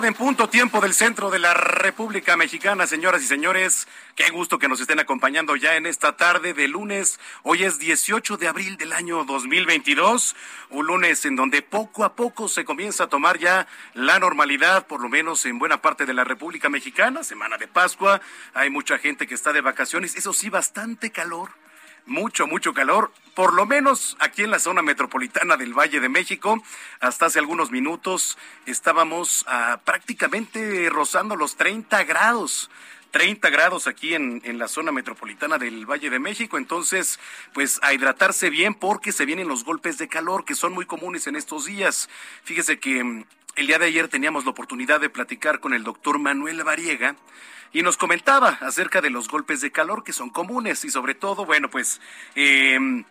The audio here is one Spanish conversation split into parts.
las seis de la tarde en punto tiempo del centro de la República Mexicana, señoras y señores. Qué gusto que nos estén acompañando ya en esta tarde de lunes. Hoy es 18 de abril del año 2022, un lunes en donde poco a poco se comienza a tomar ya la normalidad, por lo menos en buena parte de la República Mexicana. Semana de Pascua, hay mucha gente que está de vacaciones, eso sí, bastante calor mucho, mucho calor, por lo menos aquí en la zona metropolitana del Valle de México. Hasta hace algunos minutos estábamos ah, prácticamente rozando los 30 grados. 30 grados aquí en, en, la zona metropolitana del Valle de México. Entonces, pues a hidratarse bien porque se vienen los golpes de calor que son muy comunes en estos días. Fíjese que mm, el día de ayer teníamos la oportunidad de platicar con el doctor Manuel Variega y nos comentaba acerca de los golpes de calor que son comunes y sobre todo, bueno, pues... Eh,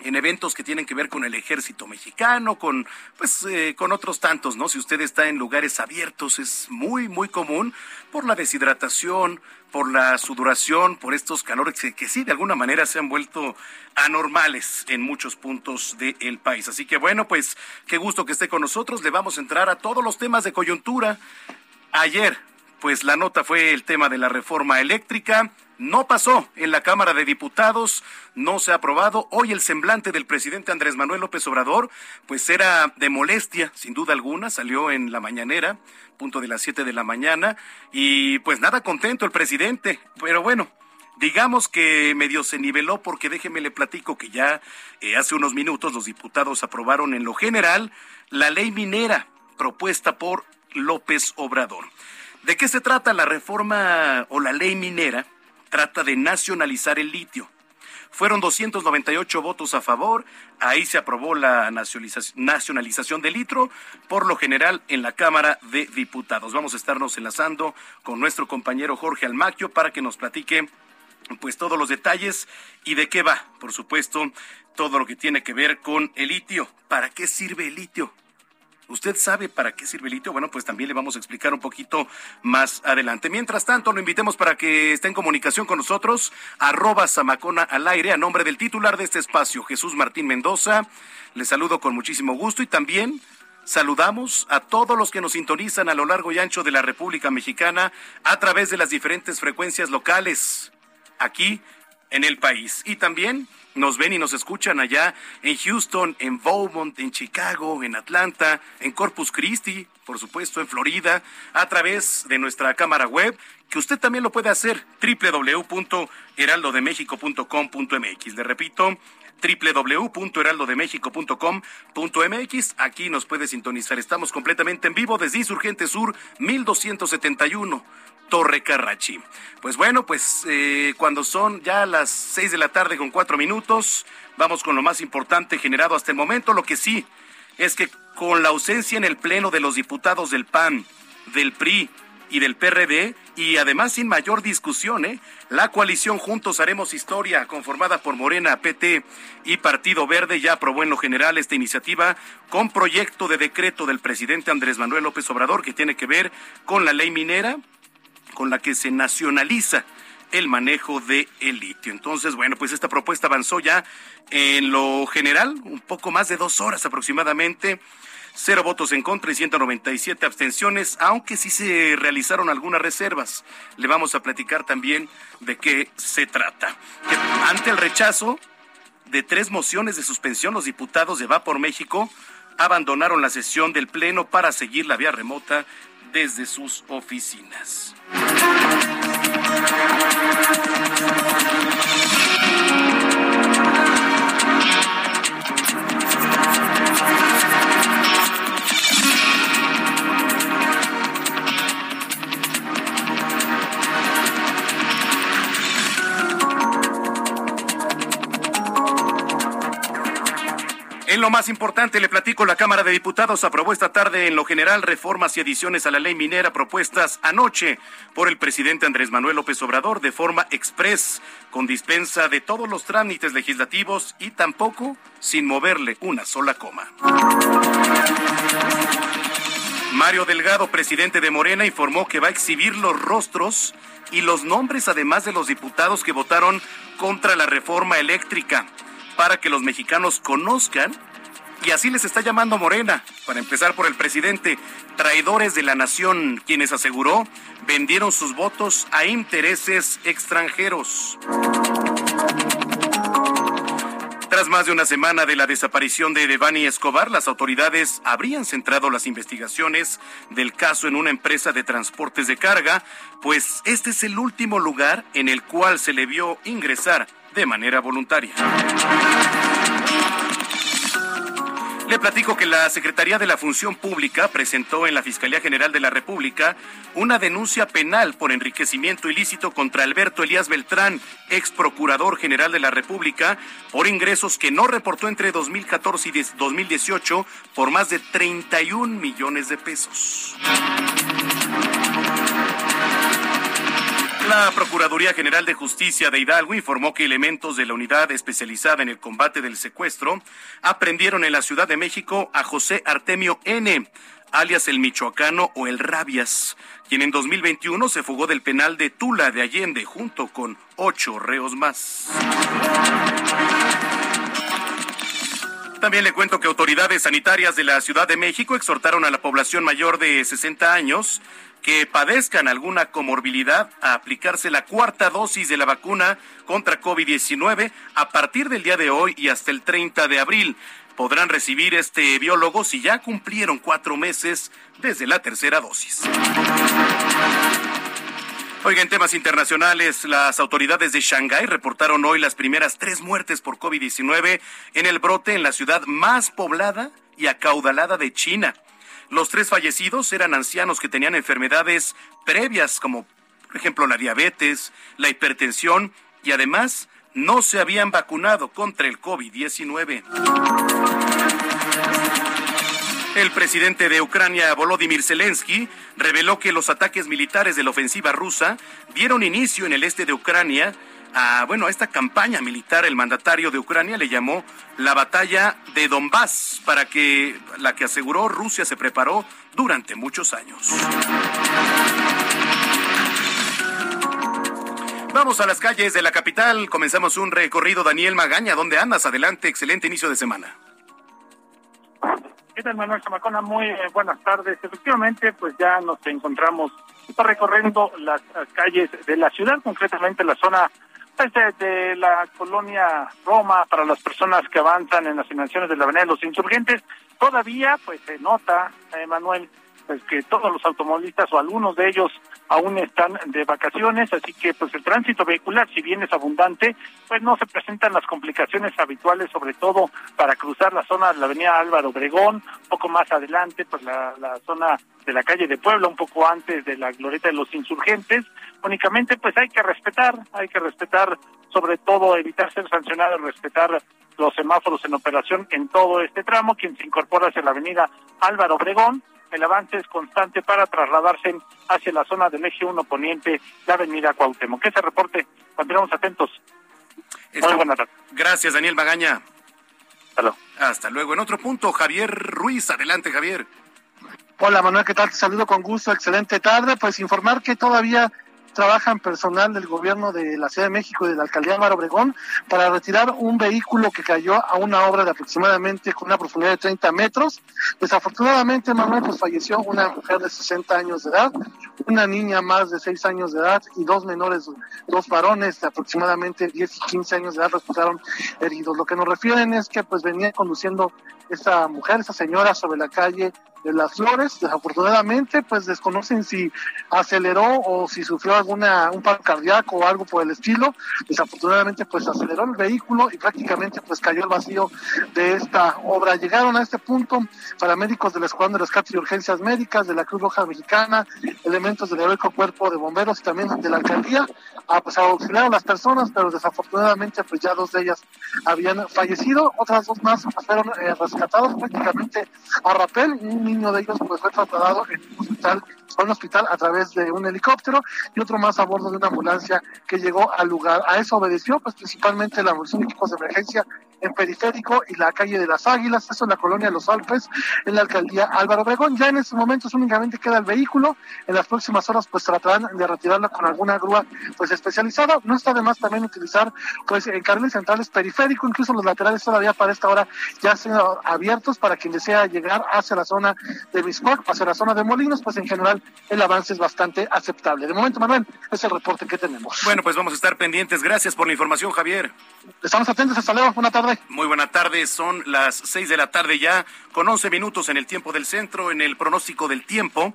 en eventos que tienen que ver con el ejército mexicano, con pues eh, con otros tantos, ¿no? Si usted está en lugares abiertos es muy muy común por la deshidratación, por la sudoración, por estos calores que, que sí de alguna manera se han vuelto anormales en muchos puntos del país. Así que bueno, pues qué gusto que esté con nosotros. Le vamos a entrar a todos los temas de coyuntura. Ayer pues la nota fue el tema de la reforma eléctrica. No pasó en la Cámara de Diputados, no se ha aprobado. Hoy el semblante del presidente Andrés Manuel López Obrador, pues era de molestia, sin duda alguna, salió en la mañanera, punto de las siete de la mañana, y pues nada contento el presidente, pero bueno, digamos que medio se niveló porque déjeme le platico que ya eh, hace unos minutos los diputados aprobaron en lo general la ley minera propuesta por López Obrador. ¿De qué se trata la reforma o la ley minera? Trata de nacionalizar el litio. Fueron 298 votos a favor, ahí se aprobó la nacionalización del litio, por lo general en la Cámara de Diputados. Vamos a estarnos enlazando con nuestro compañero Jorge Almaquio para que nos platique pues todos los detalles y de qué va, por supuesto, todo lo que tiene que ver con el litio. ¿Para qué sirve el litio? ¿Usted sabe para qué sirve el litio? Bueno, pues también le vamos a explicar un poquito más adelante. Mientras tanto, lo invitemos para que esté en comunicación con nosotros, arroba Samacona al aire, a nombre del titular de este espacio, Jesús Martín Mendoza. Le saludo con muchísimo gusto y también Saludamos a todos los que nos sintonizan a lo largo y ancho de la República Mexicana a través de las diferentes frecuencias locales aquí en el país. Y también nos ven y nos escuchan allá en Houston, en Beaumont, en Chicago, en Atlanta, en Corpus Christi, por supuesto, en Florida, a través de nuestra cámara web, que usted también lo puede hacer, www.heraldodemexico.com.mx. Le repito, www.heraldodemexico.com.mx. Aquí nos puede sintonizar. Estamos completamente en vivo desde Insurgente Sur 1271. Torre Carrachi. Pues bueno, pues eh, cuando son ya las seis de la tarde con cuatro minutos, vamos con lo más importante generado hasta el momento. Lo que sí es que con la ausencia en el Pleno de los diputados del PAN, del PRI, y del PRD y además sin mayor discusión, ¿eh? la coalición Juntos Haremos Historia, conformada por Morena, PT y Partido Verde, ya aprobó en lo general esta iniciativa con proyecto de decreto del presidente Andrés Manuel López Obrador que tiene que ver con la ley minera con la que se nacionaliza el manejo de el litio. Entonces, bueno, pues esta propuesta avanzó ya en lo general, un poco más de dos horas aproximadamente. Cero votos en contra y 197 abstenciones, aunque sí se realizaron algunas reservas. Le vamos a platicar también de qué se trata. ante el rechazo de tres mociones de suspensión, los diputados de Va por México abandonaron la sesión del Pleno para seguir la vía remota desde sus oficinas. Lo más importante, le platico, la Cámara de Diputados aprobó esta tarde en lo general reformas y adiciones a la ley minera propuestas anoche por el presidente Andrés Manuel López Obrador de forma express, con dispensa de todos los trámites legislativos y tampoco sin moverle una sola coma. Mario Delgado, presidente de Morena, informó que va a exhibir los rostros y los nombres, además de los diputados que votaron contra la reforma eléctrica para que los mexicanos conozcan y así les está llamando Morena, para empezar por el presidente, traidores de la nación, quienes aseguró vendieron sus votos a intereses extranjeros. Tras más de una semana de la desaparición de Devani Escobar, las autoridades habrían centrado las investigaciones del caso en una empresa de transportes de carga, pues este es el último lugar en el cual se le vio ingresar de manera voluntaria. Le platico que la Secretaría de la Función Pública presentó en la Fiscalía General de la República una denuncia penal por enriquecimiento ilícito contra Alberto Elías Beltrán, ex procurador general de la República, por ingresos que no reportó entre 2014 y 2018 por más de 31 millones de pesos. La Procuraduría General de Justicia de Hidalgo informó que elementos de la unidad especializada en el combate del secuestro aprendieron en la Ciudad de México a José Artemio N., alias el Michoacano o el Rabias, quien en 2021 se fugó del penal de Tula de Allende junto con ocho reos más. También le cuento que autoridades sanitarias de la Ciudad de México exhortaron a la población mayor de 60 años que padezcan alguna comorbilidad a aplicarse la cuarta dosis de la vacuna contra COVID-19 a partir del día de hoy y hasta el 30 de abril. Podrán recibir este biólogo si ya cumplieron cuatro meses desde la tercera dosis. Oiga, en temas internacionales, las autoridades de Shanghái reportaron hoy las primeras tres muertes por COVID-19 en el brote en la ciudad más poblada y acaudalada de China. Los tres fallecidos eran ancianos que tenían enfermedades previas como, por ejemplo, la diabetes, la hipertensión y además no se habían vacunado contra el COVID-19. El presidente de Ucrania, Volodymyr Zelensky, reveló que los ataques militares de la ofensiva rusa dieron inicio en el este de Ucrania a, bueno, a esta campaña militar, el mandatario de Ucrania le llamó la batalla de Donbass, para que la que aseguró Rusia se preparó durante muchos años. Vamos a las calles de la capital. Comenzamos un recorrido. Daniel Magaña, ¿dónde andas? Adelante, excelente inicio de semana. ¿Qué tal, Manuel Zamacona? Muy eh, buenas tardes. Efectivamente, pues ya nos encontramos recorriendo las calles de la ciudad, concretamente la zona de, la colonia Roma para las personas que avanzan en las dimensiones de la Avenida de los Insurgentes. Todavía, pues se nota, eh, pues que todos los automovilistas o algunos de ellos aún están de vacaciones, así que pues el tránsito vehicular, si bien es abundante, pues no se presentan las complicaciones habituales, sobre todo para cruzar la zona de la avenida Álvaro Obregón, poco más adelante, pues la, la zona de la calle de Puebla, un poco antes de la glorieta de los insurgentes, únicamente pues hay que respetar, hay que respetar sobre todo evitar ser sancionado, respetar los semáforos en operación en todo este tramo, quien se incorpora hacia la avenida Álvaro Obregón, el avance es constante para trasladarse hacia la zona del eje 1 poniente, la avenida Cuauhtémoc. Que se reporte, continuamos atentos. Muy buenas tardes. Gracias, Daniel Magaña. Hasta luego. Hasta luego. En otro punto, Javier Ruiz. Adelante, Javier. Hola Manuel, ¿qué tal? Te saludo con gusto, excelente tarde. Pues informar que todavía trabajan personal del gobierno de la Ciudad de México y de la alcaldía Mar Obregón para retirar un vehículo que cayó a una obra de aproximadamente con una profundidad de 30 metros. Desafortunadamente, Manuel, pues falleció una mujer de 60 años de edad, una niña más de 6 años de edad y dos menores, dos varones de aproximadamente 10 y 15 años de edad resultaron heridos. Lo que nos refieren es que pues venía conduciendo esa mujer, esa señora sobre la calle de las flores. Desafortunadamente, pues desconocen si aceleró o si sufrió alguna un paro cardíaco o algo por el estilo. Desafortunadamente, pues aceleró el vehículo y prácticamente pues cayó el vacío de esta obra. Llegaron a este punto paramédicos del Escuadrón de Rescate y Urgencias Médicas de la Cruz Roja Mexicana, elementos del heroico cuerpo de bomberos y también de la alcaldía, a, pues, a auxiliar a las personas, pero desafortunadamente pues ya dos de ellas habían fallecido, otras dos más fueron eh, rescatados prácticamente a rapel, un niño de ellos pues fue trasladado en un hospital, a un hospital a través de un helicóptero y otro más a bordo de una ambulancia que llegó al lugar. A eso obedeció pues principalmente la evolución de equipos de emergencia en Periférico y la calle de las Águilas, eso en la colonia Los Alpes, en la alcaldía Álvaro Obregón. Ya en estos momentos únicamente queda el vehículo. En las próximas horas pues tratarán de retirarla con alguna grúa pues especializada. No está de más también utilizar pues en carriles centrales periférico, incluso los laterales todavía para esta hora ya sido abiertos para quien desea llegar hacia la zona de Miscuac, hacia la zona de Molinos, pues en general el avance es bastante aceptable. De momento, Manuel, es el reporte que tenemos. Bueno, pues vamos a estar pendientes. Gracias por la información, Javier. Estamos atentos. Hasta luego. Buena tarde. Muy buena tarde, son las seis de la tarde ya, con once minutos en el tiempo del centro, en el pronóstico del tiempo.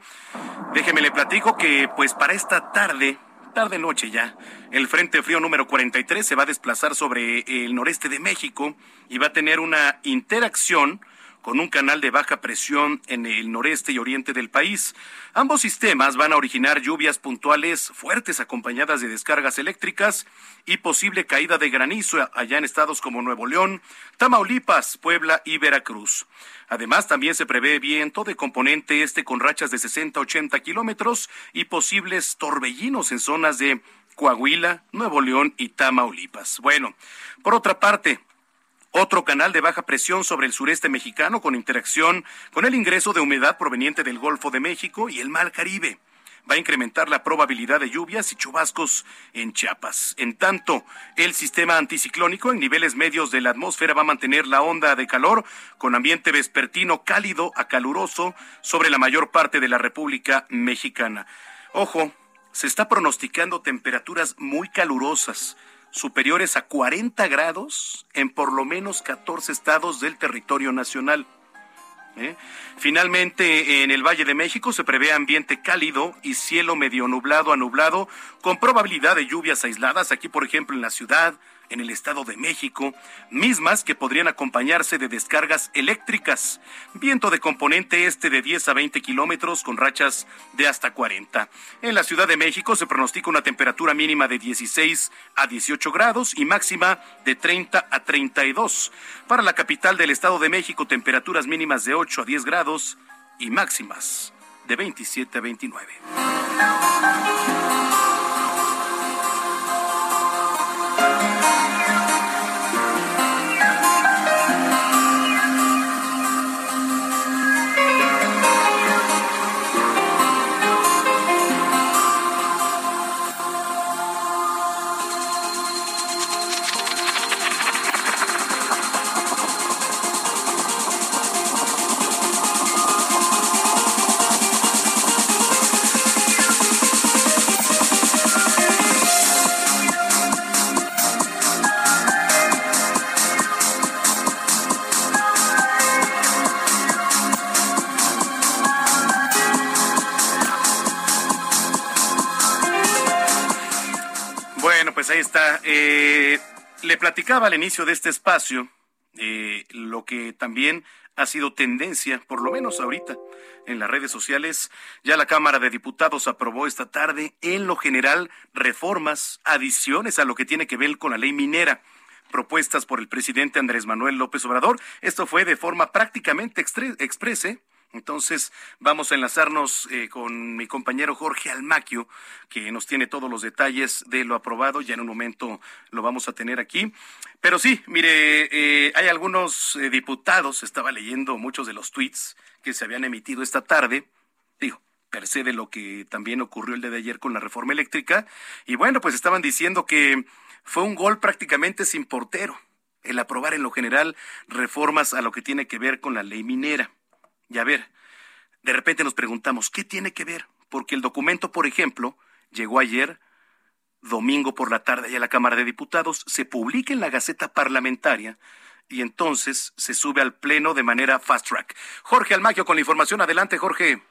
Déjeme le platico que pues para esta tarde, tarde noche ya, el Frente Frío número 43 se va a desplazar sobre el noreste de México y va a tener una interacción con un canal de baja presión en el noreste y oriente del país. Ambos sistemas van a originar lluvias puntuales fuertes acompañadas de descargas eléctricas y posible caída de granizo allá en estados como Nuevo León, Tamaulipas, Puebla y Veracruz. Además, también se prevé viento de componente este con rachas de 60 a 80 kilómetros y posibles torbellinos en zonas de Coahuila, Nuevo León y Tamaulipas. Bueno, por otra parte, otro canal de baja presión sobre el sureste mexicano con interacción con el ingreso de humedad proveniente del Golfo de México y el Mar Caribe. Va a incrementar la probabilidad de lluvias y chubascos en Chiapas. En tanto, el sistema anticiclónico en niveles medios de la atmósfera va a mantener la onda de calor con ambiente vespertino cálido a caluroso sobre la mayor parte de la República Mexicana. Ojo, se está pronosticando temperaturas muy calurosas superiores a 40 grados en por lo menos 14 estados del territorio nacional. ¿eh? Finalmente, en el Valle de México se prevé ambiente cálido y cielo medio nublado a nublado, con probabilidad de lluvias aisladas, aquí por ejemplo en la ciudad, en el Estado de México, mismas que podrían acompañarse de descargas eléctricas, viento de componente este de 10 a 20 kilómetros con rachas de hasta 40. En la Ciudad de México se pronostica una temperatura mínima de 16 a 18 grados y máxima de 30 a 32. Para la capital del Estado de México, temperaturas mínimas de 8 a 10 grados y máximas de 27 a 29. Está. Eh, le platicaba al inicio de este espacio eh, lo que también ha sido tendencia, por lo menos ahorita, en las redes sociales. Ya la Cámara de Diputados aprobó esta tarde, en lo general, reformas, adiciones a lo que tiene que ver con la ley minera propuestas por el presidente Andrés Manuel López Obrador. Esto fue de forma prácticamente exprese entonces vamos a enlazarnos eh, con mi compañero Jorge Almaquio, que nos tiene todos los detalles de lo aprobado. Ya en un momento lo vamos a tener aquí. Pero sí, mire, eh, hay algunos eh, diputados, estaba leyendo muchos de los tweets que se habían emitido esta tarde. Digo, per se de lo que también ocurrió el día de ayer con la reforma eléctrica. Y bueno, pues estaban diciendo que fue un gol prácticamente sin portero el aprobar en lo general reformas a lo que tiene que ver con la ley minera. Y a ver, de repente nos preguntamos, ¿qué tiene que ver? Porque el documento, por ejemplo, llegó ayer, domingo por la tarde, a la Cámara de Diputados, se publica en la Gaceta Parlamentaria y entonces se sube al Pleno de manera fast track. Jorge Almaquio con la información. Adelante, Jorge.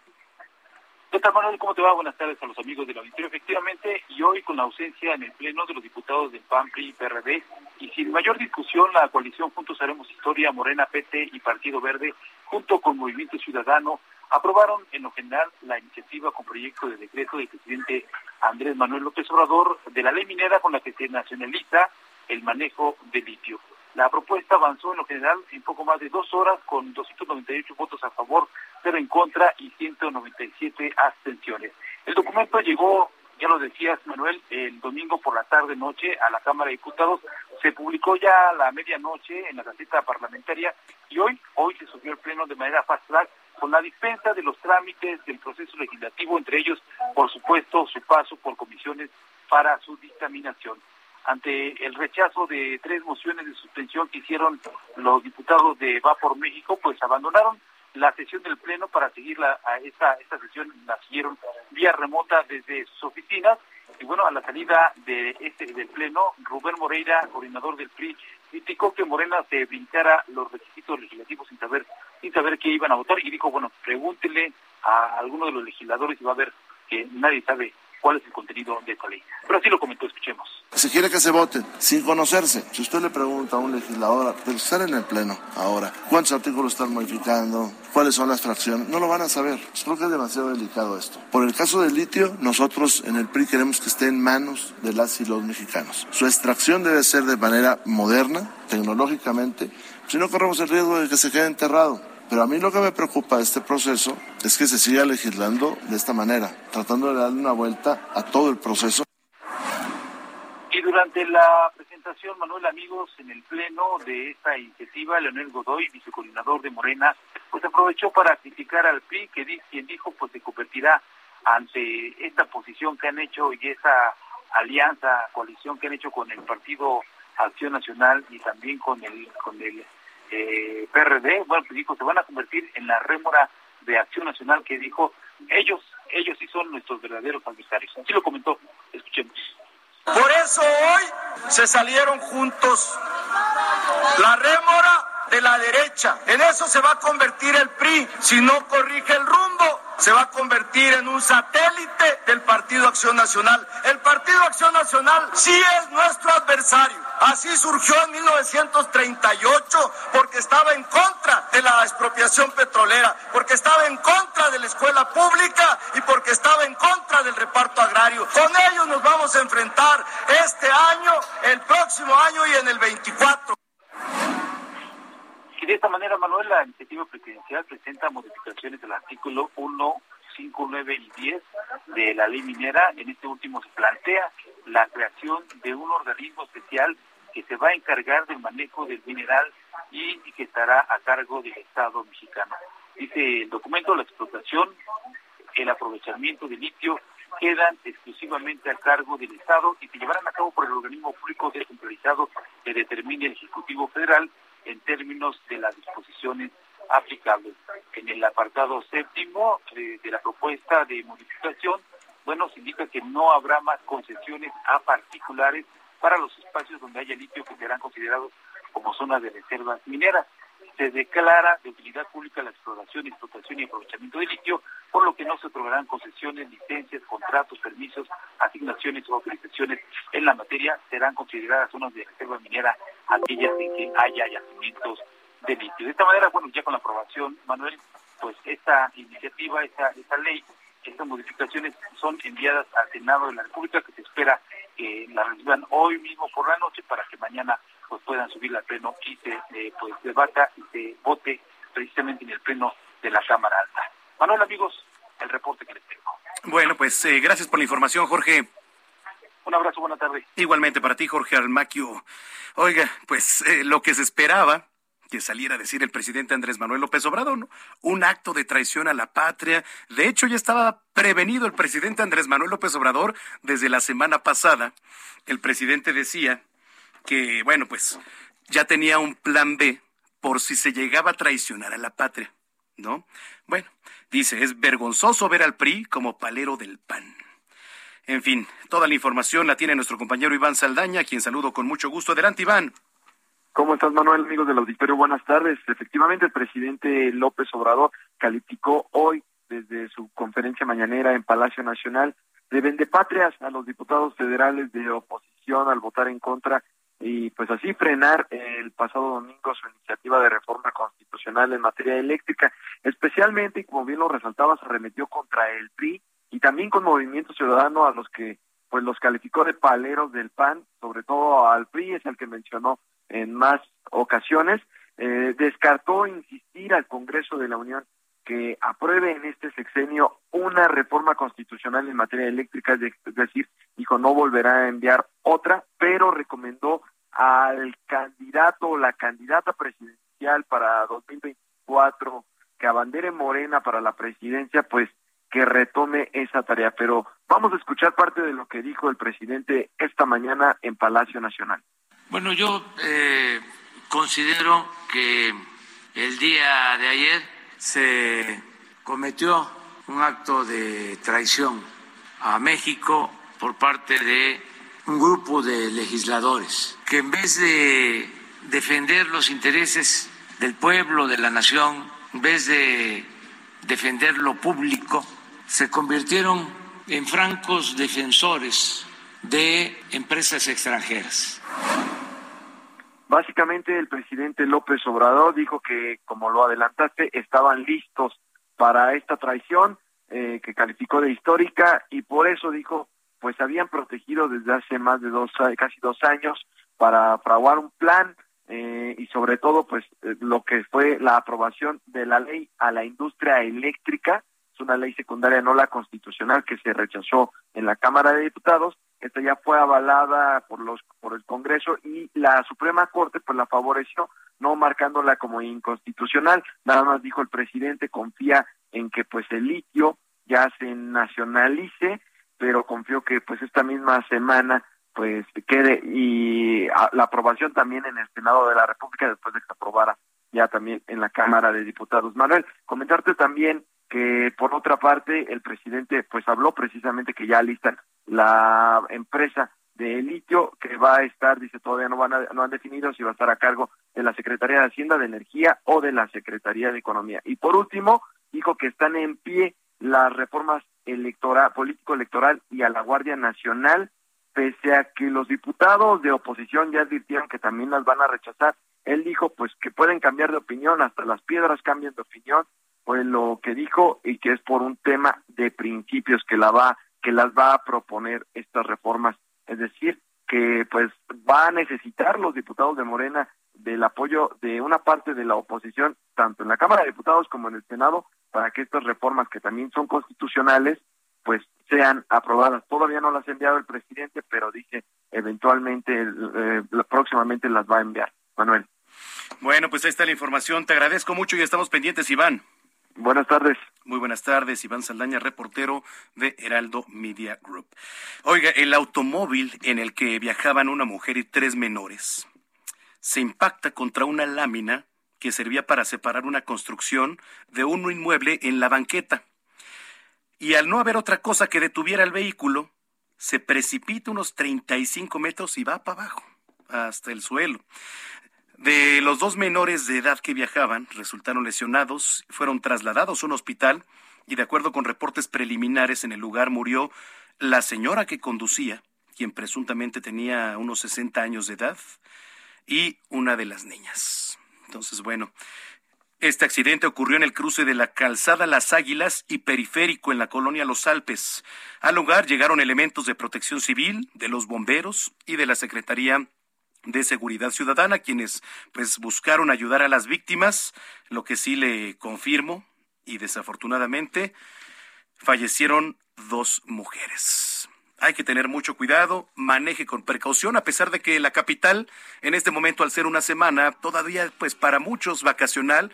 ¿Qué tal, Manuel? ¿Cómo te va? Buenas tardes a los amigos del auditorio. Efectivamente, y hoy con la ausencia en el Pleno de los diputados del PAN, PRI y PRD, y sin mayor discusión, la coalición Juntos Haremos Historia, Morena, PT y Partido Verde, junto con Movimiento Ciudadano, aprobaron en lo general la iniciativa con proyecto de decreto del presidente Andrés Manuel López Obrador de la ley minera con la que se nacionaliza el manejo de litio. La propuesta avanzó en lo general en poco más de dos horas con 298 votos a favor, cero en contra y 197 abstenciones. El documento llegó, ya lo decías Manuel, el domingo por la tarde noche a la Cámara de Diputados. Se publicó ya a la medianoche en la Gaceta Parlamentaria y hoy, hoy se subió el pleno de manera fast track con la dispensa de los trámites del proceso legislativo, entre ellos, por supuesto, su paso por comisiones para su dictaminación ante el rechazo de tres mociones de suspensión que hicieron los diputados de Va por México, pues abandonaron la sesión del Pleno para seguir la, a esta, esta sesión, la siguieron vía remota desde sus oficinas. Y bueno, a la salida de este del Pleno, Rubén Moreira, coordinador del PRI, criticó que Morena se brincara los requisitos legislativos sin saber, sin saber qué iban a votar y dijo, bueno, pregúntele a alguno de los legisladores y va a ver que nadie sabe cuál es el contenido de esta ley. Pero así lo comentó, escuchemos. Se quiere que se voten sin conocerse. Si usted le pregunta a un legislador, pero estar en el Pleno ahora, ¿cuántos artículos están modificando? ¿Cuáles son las fracciones? No lo van a saber. Creo que es demasiado delicado esto. Por el caso del litio, nosotros en el PRI queremos que esté en manos de las y los mexicanos. Su extracción debe ser de manera moderna, tecnológicamente, si no corremos el riesgo de que se quede enterrado. Pero a mí lo que me preocupa de este proceso es que se siga legislando de esta manera, tratando de darle una vuelta a todo el proceso. Y durante la presentación, Manuel Amigos, en el pleno de esta iniciativa, Leonel Godoy, vicecoordinador de Morena, pues aprovechó para criticar al PRI, que quien dijo pues se convertirá ante esta posición que han hecho y esa alianza, coalición que han hecho con el Partido Acción Nacional y también con el con el eh, PRD, bueno, pues dijo, se van a convertir en la rémora de Acción Nacional que dijo, ellos, ellos sí son nuestros verdaderos adversarios. Así lo comentó, escuchemos. Por eso hoy se salieron juntos la rémora de la derecha. En eso se va a convertir el PRI si no corrige el rumbo se va a convertir en un satélite del Partido Acción Nacional. El Partido Acción Nacional sí es nuestro adversario. Así surgió en 1938 porque estaba en contra de la expropiación petrolera, porque estaba en contra de la escuela pública y porque estaba en contra del reparto agrario. Con ellos nos vamos a enfrentar este año, el próximo año y en el 24. Y de esta manera, Manuel, la iniciativa presidencial presenta modificaciones del artículo 1, 5, 9 y 10 de la ley minera. En este último se plantea la creación de un organismo especial que se va a encargar del manejo del mineral y que estará a cargo del Estado mexicano. Dice el documento, la explotación, el aprovechamiento de litio quedan exclusivamente a cargo del Estado y se llevarán a cabo por el organismo público descentralizado que determine el Ejecutivo Federal en términos de las disposiciones aplicables. En el apartado séptimo de, la propuesta de modificación, bueno, se indica que no habrá más concesiones a particulares para los espacios donde haya litio que serán considerados como zonas de reservas mineras. Se declara de utilidad pública la exploración, explotación y aprovechamiento de litio, por lo que no se otorgarán concesiones, licencias, contratos, permisos, asignaciones o autorizaciones en la materia. Serán consideradas zonas de reserva minera aquellas en que haya yacimientos de litio. De esta manera, bueno, ya con la aprobación, Manuel, pues esta iniciativa, esta, esta ley, estas modificaciones son enviadas al Senado de la República, que se espera que la reciban hoy mismo por la noche para que mañana pues puedan subir al pleno y se eh, pues debata y se vote precisamente en el pleno de la Cámara Alta. Manuel, amigos, el reporte que les tengo. Bueno, pues eh, gracias por la información, Jorge. Un abrazo, buena tarde. Igualmente para ti, Jorge Almaquio. Oiga, pues eh, lo que se esperaba que saliera a decir el presidente Andrés Manuel López Obrador, ¿no? Un acto de traición a la patria. De hecho, ya estaba prevenido el presidente Andrés Manuel López Obrador desde la semana pasada. El presidente decía que, bueno, pues ya tenía un plan B por si se llegaba a traicionar a la patria, ¿no? Bueno, dice, es vergonzoso ver al PRI como palero del PAN. En fin, toda la información la tiene nuestro compañero Iván Saldaña, quien saludo con mucho gusto. Adelante, Iván. ¿Cómo estás, Manuel? Amigos del auditorio, buenas tardes. Efectivamente, el presidente López Obrador calificó hoy desde su conferencia mañanera en Palacio Nacional de vendepatrias a los diputados federales de oposición al votar en contra y pues así frenar el pasado domingo su iniciativa de reforma constitucional en materia eléctrica, especialmente, y como bien lo resaltaba, se arremetió contra el PRI y también con Movimiento Ciudadano a los que pues los calificó de paleros del PAN, sobre todo al PRI, es el que mencionó en más ocasiones, eh, descartó insistir al Congreso de la Unión que apruebe en este sexenio una reforma constitucional en materia eléctrica, es decir, dijo no volverá a enviar otra, pero recomendó al candidato o la candidata presidencial para 2024 que abandere Morena para la presidencia, pues que retome esa tarea. Pero vamos a escuchar parte de lo que dijo el presidente esta mañana en Palacio Nacional. Bueno, yo eh, considero que el día de ayer se cometió un acto de traición a México por parte de un grupo de legisladores que en vez de defender los intereses del pueblo, de la nación, en vez de defender lo público, se convirtieron en francos defensores de empresas extranjeras. Básicamente el presidente López Obrador dijo que, como lo adelantaste, estaban listos para esta traición eh, que calificó de histórica y por eso dijo, pues habían protegido desde hace más de dos, casi dos años para fraguar un plan eh, y sobre todo, pues eh, lo que fue la aprobación de la ley a la industria eléctrica, es una ley secundaria no la constitucional que se rechazó en la Cámara de Diputados esta ya fue avalada por los por el Congreso y la Suprema Corte pues la favoreció no marcándola como inconstitucional nada más dijo el presidente confía en que pues el litio ya se nacionalice pero confío que pues esta misma semana pues quede y la aprobación también en el Senado de la República después de que se aprobara ya también en la Cámara de Diputados. Manuel, comentarte también que por otra parte el presidente pues habló precisamente que ya listan la empresa de litio que va a estar, dice todavía no van no han definido si va a estar a cargo de la Secretaría de Hacienda de Energía o de la Secretaría de Economía. Y por último, dijo que están en pie las reformas electoral, político electoral y a la Guardia Nacional, pese a que los diputados de oposición ya advirtieron que también las van a rechazar. Él dijo pues que pueden cambiar de opinión, hasta las piedras cambian de opinión, fue lo que dijo y que es por un tema de principios que la va que las va a proponer estas reformas, es decir, que pues va a necesitar los diputados de Morena del apoyo de una parte de la oposición, tanto en la Cámara de Diputados como en el Senado, para que estas reformas que también son constitucionales, pues sean aprobadas. Todavía no las ha enviado el presidente, pero dice eventualmente, eh, próximamente las va a enviar. Manuel. Bueno, pues ahí está la información. Te agradezco mucho y estamos pendientes, Iván. Buenas tardes. Muy buenas tardes, Iván Saldaña, reportero de Heraldo Media Group. Oiga, el automóvil en el que viajaban una mujer y tres menores se impacta contra una lámina que servía para separar una construcción de un inmueble en la banqueta. Y al no haber otra cosa que detuviera el vehículo, se precipita unos 35 metros y va para abajo, hasta el suelo. De los dos menores de edad que viajaban, resultaron lesionados, fueron trasladados a un hospital y de acuerdo con reportes preliminares en el lugar murió la señora que conducía, quien presuntamente tenía unos 60 años de edad, y una de las niñas. Entonces, bueno, este accidente ocurrió en el cruce de la calzada Las Águilas y Periférico en la colonia Los Alpes. Al lugar llegaron elementos de protección civil, de los bomberos y de la Secretaría de Seguridad Ciudadana, quienes pues buscaron ayudar a las víctimas, lo que sí le confirmo y desafortunadamente fallecieron dos mujeres. hay que tener mucho cuidado, maneje con precaución, a pesar de que la capital, en este momento, al ser una semana, todavía, pues para muchos vacacional,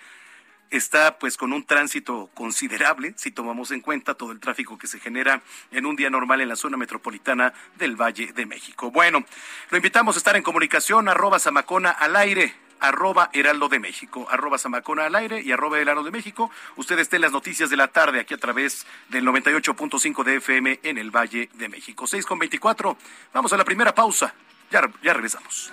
está pues con un tránsito considerable si tomamos en cuenta todo el tráfico que se genera en un día normal en la zona metropolitana del Valle de México. Bueno, lo invitamos a estar en comunicación arroba Samacona al aire arroba Heraldo de México, arroba Samacona al aire y arroba Heraldo de México. Ustedes estén las noticias de la tarde aquí a través del 98.5 de FM en el Valle de México. 6 con 24. Vamos a la primera pausa. Ya, ya regresamos.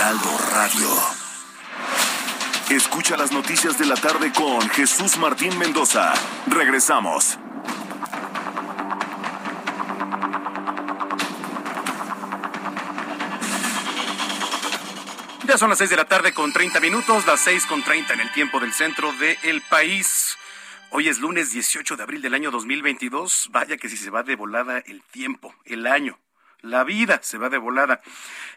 Heraldo Radio. Escucha las noticias de la tarde con Jesús Martín Mendoza. Regresamos. Ya son las seis de la tarde con 30 minutos, las seis con 30 en el tiempo del centro del país. Hoy es lunes 18 de abril del año 2022. Vaya que si se va de volada el tiempo, el año la vida se va de volada.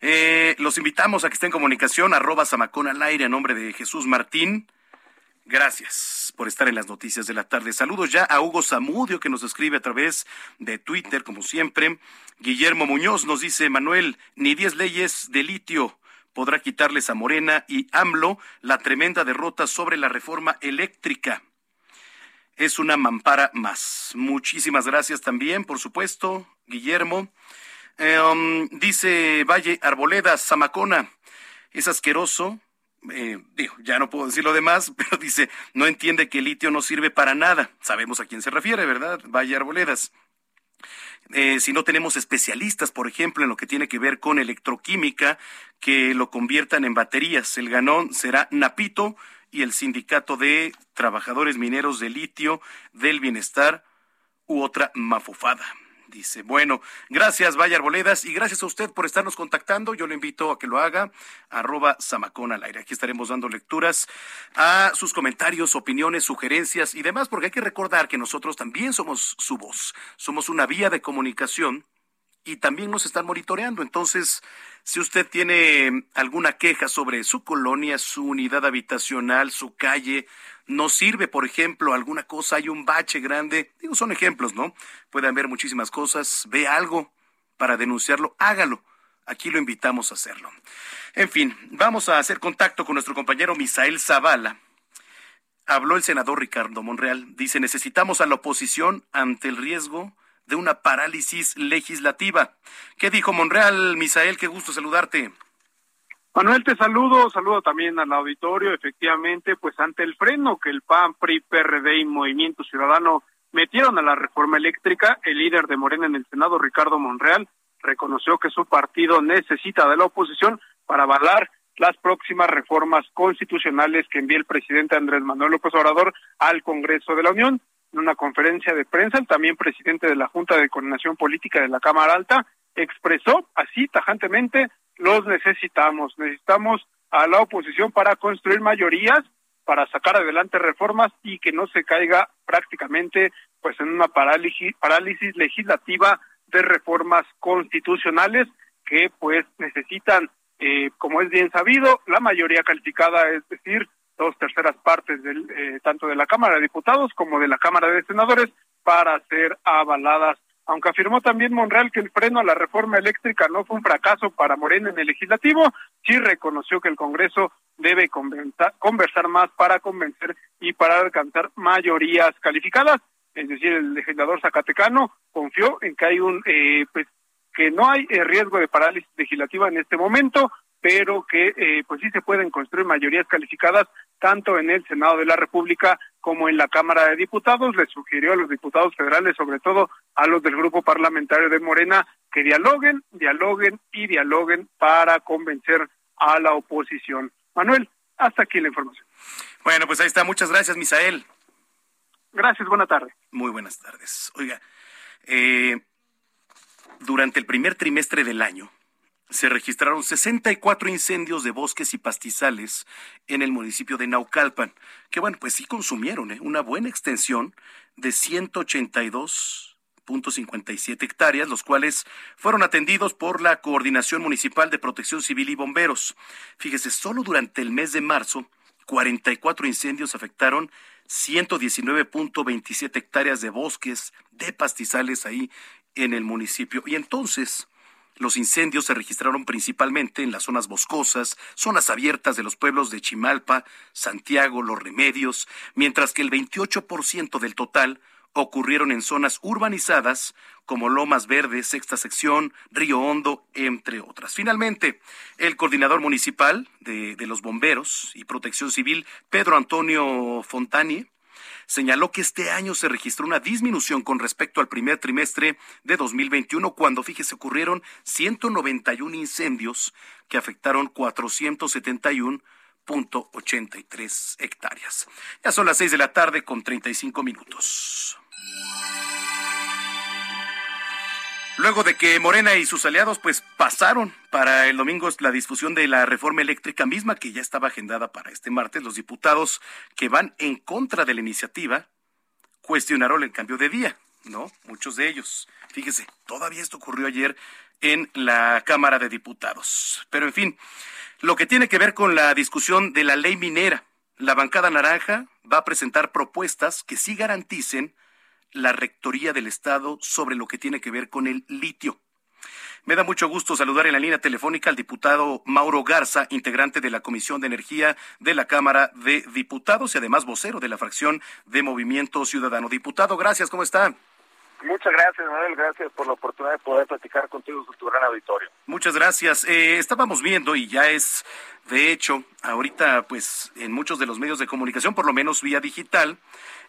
Eh, los invitamos a que estén en comunicación, arroba Samacón al aire, a nombre de Jesús Martín. Gracias por estar en las noticias de la tarde. Saludos ya a Hugo Zamudio, que nos escribe a través de Twitter, como siempre. Guillermo Muñoz nos dice, Manuel, ni diez leyes de litio podrá quitarles a Morena y AMLO la tremenda derrota sobre la reforma eléctrica. Es una mampara más. Muchísimas gracias también, por supuesto, Guillermo. Eh, um, dice Valle Arboleda, Zamacona, es asqueroso. Eh, ya no puedo decir lo demás, pero dice, no entiende que el litio no sirve para nada. Sabemos a quién se refiere, ¿verdad? Valle Arboledas. Eh, si no tenemos especialistas, por ejemplo, en lo que tiene que ver con electroquímica, que lo conviertan en baterías. El ganón será Napito y el Sindicato de Trabajadores Mineros de Litio del Bienestar u otra mafufada dice. Bueno, gracias, Valle Arboledas, y gracias a usted por estarnos contactando. Yo le invito a que lo haga, arroba Samacón al aire. Aquí estaremos dando lecturas a sus comentarios, opiniones, sugerencias y demás, porque hay que recordar que nosotros también somos su voz. Somos una vía de comunicación y también nos están monitoreando. Entonces, si usted tiene alguna queja sobre su colonia, su unidad habitacional, su calle, no sirve, por ejemplo, alguna cosa, hay un bache grande, digo, son ejemplos, ¿no? Puede haber muchísimas cosas, ve algo para denunciarlo, hágalo. Aquí lo invitamos a hacerlo. En fin, vamos a hacer contacto con nuestro compañero Misael Zavala. Habló el senador Ricardo Monreal. Dice, necesitamos a la oposición ante el riesgo de una parálisis legislativa. ¿Qué dijo Monreal, Misael? Qué gusto saludarte. Manuel, te saludo, saludo también al auditorio. Efectivamente, pues ante el freno que el PAN, PRI, PRD y Movimiento Ciudadano metieron a la reforma eléctrica, el líder de Morena en el Senado, Ricardo Monreal, reconoció que su partido necesita de la oposición para avalar las próximas reformas constitucionales que envía el presidente Andrés Manuel López Obrador al Congreso de la Unión. En una conferencia de prensa, el también presidente de la Junta de Coordinación Política de la Cámara Alta expresó así tajantemente los necesitamos. Necesitamos a la oposición para construir mayorías, para sacar adelante reformas y que no se caiga prácticamente pues en una parálisis, parálisis legislativa de reformas constitucionales que pues necesitan, eh, como es bien sabido, la mayoría calificada, es decir, dos terceras partes del, eh, tanto de la Cámara de Diputados como de la Cámara de Senadores para ser avaladas aunque afirmó también Monreal que el freno a la reforma eléctrica no fue un fracaso para Morena en el legislativo, sí reconoció que el Congreso debe conversar más para convencer y para alcanzar mayorías calificadas. Es decir, el legislador zacatecano confió en que hay un, eh, pues, que no hay eh, riesgo de parálisis legislativa en este momento, pero que eh, pues sí se pueden construir mayorías calificadas tanto en el Senado de la República como en la Cámara de Diputados. Le sugirió a los diputados federales, sobre todo a los del grupo parlamentario de Morena, que dialoguen, dialoguen y dialoguen para convencer a la oposición. Manuel, hasta aquí la información. Bueno, pues ahí está. Muchas gracias, Misael. Gracias, buena tarde. Muy buenas tardes. Oiga, eh, durante el primer trimestre del año, se registraron 64 incendios de bosques y pastizales en el municipio de Naucalpan, que bueno, pues sí consumieron ¿eh? una buena extensión de 182.57 hectáreas, los cuales fueron atendidos por la Coordinación Municipal de Protección Civil y Bomberos. Fíjese, solo durante el mes de marzo, 44 incendios afectaron 119.27 hectáreas de bosques, de pastizales ahí en el municipio. Y entonces, los incendios se registraron principalmente en las zonas boscosas, zonas abiertas de los pueblos de Chimalpa, Santiago, Los Remedios, mientras que el 28% del total ocurrieron en zonas urbanizadas como Lomas Verdes, Sexta Sección, Río Hondo, entre otras. Finalmente, el coordinador municipal de, de los bomberos y protección civil, Pedro Antonio Fontani, señaló que este año se registró una disminución con respecto al primer trimestre de 2021, cuando, fíjese, ocurrieron 191 incendios que afectaron 471.83 hectáreas. Ya son las seis de la tarde con 35 minutos. Luego de que Morena y sus aliados pues pasaron para el domingo la discusión de la reforma eléctrica misma que ya estaba agendada para este martes, los diputados que van en contra de la iniciativa cuestionaron el cambio de día, ¿no? Muchos de ellos. Fíjese, todavía esto ocurrió ayer en la Cámara de Diputados. Pero en fin, lo que tiene que ver con la discusión de la ley minera, la bancada naranja va a presentar propuestas que sí garanticen la Rectoría del Estado sobre lo que tiene que ver con el litio. Me da mucho gusto saludar en la línea telefónica al diputado Mauro Garza, integrante de la Comisión de Energía de la Cámara de Diputados y además vocero de la fracción de Movimiento Ciudadano. Diputado, gracias, ¿cómo está? Muchas gracias, Manuel. Gracias por la oportunidad de poder platicar contigo con tu gran auditorio. Muchas gracias. Eh, estábamos viendo y ya es, de hecho, ahorita, pues, en muchos de los medios de comunicación, por lo menos vía digital,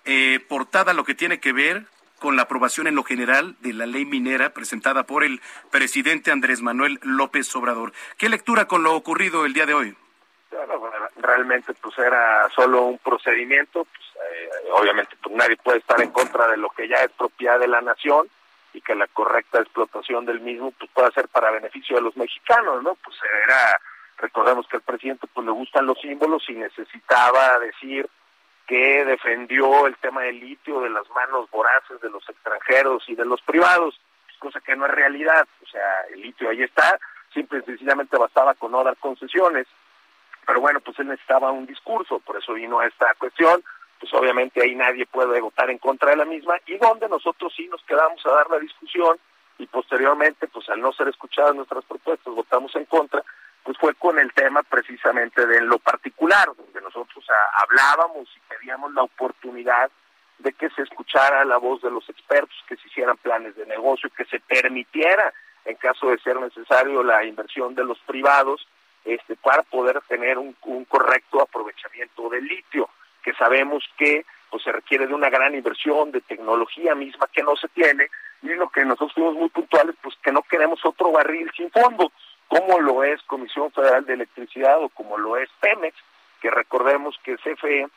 eh, portada lo que tiene que ver con la aprobación en lo general de la ley minera presentada por el presidente Andrés Manuel López Obrador. ¿Qué lectura con lo ocurrido el día de hoy? realmente pues era solo un procedimiento, pues, eh, obviamente pues, nadie puede estar en contra de lo que ya es propiedad de la nación y que la correcta explotación del mismo pues pueda ser para beneficio de los mexicanos, ¿no? Pues era, recordemos que al presidente pues le gustan los símbolos y necesitaba decir que defendió el tema del litio de las manos voraces de los extranjeros y de los privados, cosa que no es realidad, o sea, el litio ahí está, simple y sencillamente bastaba con no dar concesiones, pero bueno, pues él necesitaba un discurso, por eso vino a esta cuestión, pues obviamente ahí nadie puede votar en contra de la misma, y donde nosotros sí nos quedamos a dar la discusión, y posteriormente, pues al no ser escuchadas nuestras propuestas, votamos en contra, pues fue con el tema precisamente de lo particular, donde nosotros hablábamos y pedíamos la oportunidad de que se escuchara la voz de los expertos, que se hicieran planes de negocio, que se permitiera, en caso de ser necesario, la inversión de los privados este, para poder tener un, correcto aprovechamiento del litio, que sabemos que pues, se requiere de una gran inversión de tecnología misma que no se tiene, y lo que nosotros fuimos muy puntuales, pues que no queremos otro barril sin fondo como lo es Comisión Federal de Electricidad o como lo es Pemex, que recordemos que CFE,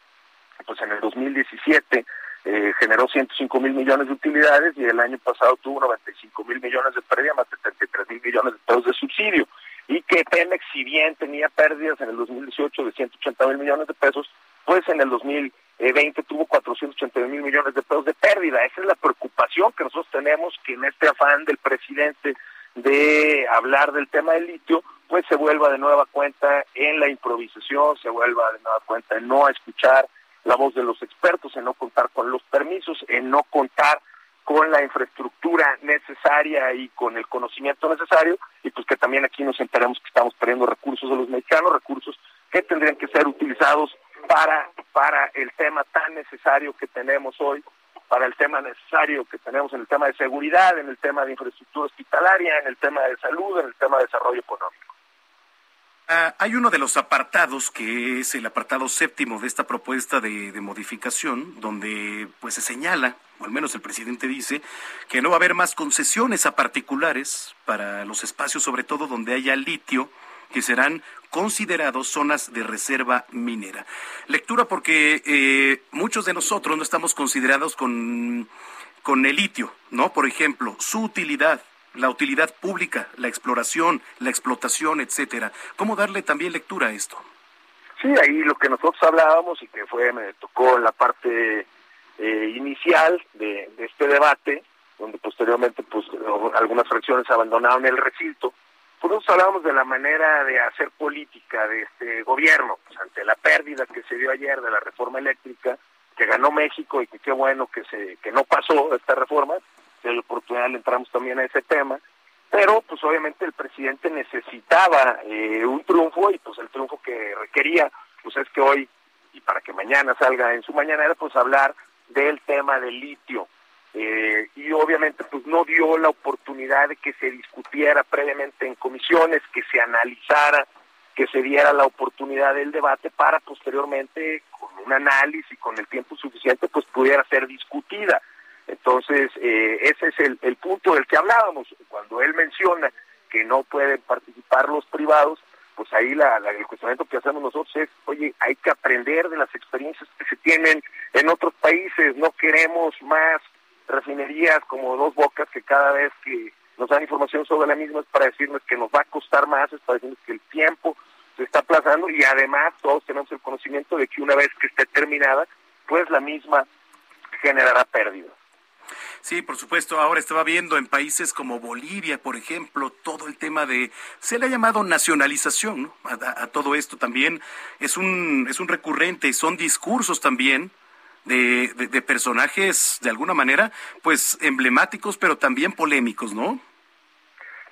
pues en el 2017 eh, generó 105 mil millones de utilidades y el año pasado tuvo 95 mil millones de pérdida más 73 mil millones de pesos de subsidio. Y que Pemex, si bien tenía pérdidas en el 2018 de 180 mil millones de pesos, pues en el 2020 tuvo 480 mil millones de pesos de pérdida. Esa es la preocupación que nosotros tenemos, que en este afán del presidente de hablar del tema del litio, pues se vuelva de nueva cuenta en la improvisación, se vuelva de nueva cuenta en no escuchar la voz de los expertos, en no contar con los permisos, en no contar con la infraestructura necesaria y con el conocimiento necesario, y pues que también aquí nos enteremos que estamos perdiendo recursos de los mexicanos, recursos que tendrían que ser utilizados para, para el tema tan necesario que tenemos hoy para el tema necesario que tenemos en el tema de seguridad, en el tema de infraestructura hospitalaria, en el tema de salud, en el tema de desarrollo económico. Ah, hay uno de los apartados que es el apartado séptimo de esta propuesta de, de, modificación, donde pues se señala, o al menos el presidente dice, que no va a haber más concesiones a particulares para los espacios, sobre todo donde haya litio, que serán considerados zonas de reserva minera. Lectura porque eh, muchos de nosotros no estamos considerados con, con el litio, ¿no? Por ejemplo, su utilidad, la utilidad pública, la exploración, la explotación, etcétera. ¿Cómo darle también lectura a esto? Sí, ahí lo que nosotros hablábamos y que fue, me tocó en la parte eh, inicial de, de, este debate, donde posteriormente pues algunas fracciones abandonaron el recinto, pues nosotros hablábamos de la manera de hacer política de este gobierno, pues ante la pérdida que se dio ayer de la reforma eléctrica, que ganó México y que qué bueno que se que no pasó esta reforma, si hay oportunidad le entramos también a ese tema, pero pues obviamente el presidente necesitaba eh, un triunfo y pues el triunfo que requería pues es que hoy y para que mañana salga en su mañanera pues hablar del tema del litio eh, y obviamente pues no dio la oportunidad de que se discutiera previamente en comisiones que se analizara que se diera la oportunidad del debate para posteriormente con un análisis con el tiempo suficiente pues pudiera ser discutida entonces, eh, ese es el, el punto del que hablábamos. Cuando él menciona que no pueden participar los privados, pues ahí la, la, el cuestionamiento que hacemos nosotros es, oye, hay que aprender de las experiencias que se tienen en otros países, no queremos más refinerías como dos bocas que cada vez que nos dan información sobre la misma es para decirnos que nos va a costar más, es para decirnos que el tiempo se está aplazando y además todos tenemos el conocimiento de que una vez que esté terminada, pues la misma generará pérdidas. Sí, por supuesto. Ahora estaba viendo en países como Bolivia, por ejemplo, todo el tema de se le ha llamado nacionalización ¿no? a, a, todo esto también es un es un recurrente, son discursos también de, de, de, personajes de alguna manera, pues emblemáticos, pero también polémicos, ¿no?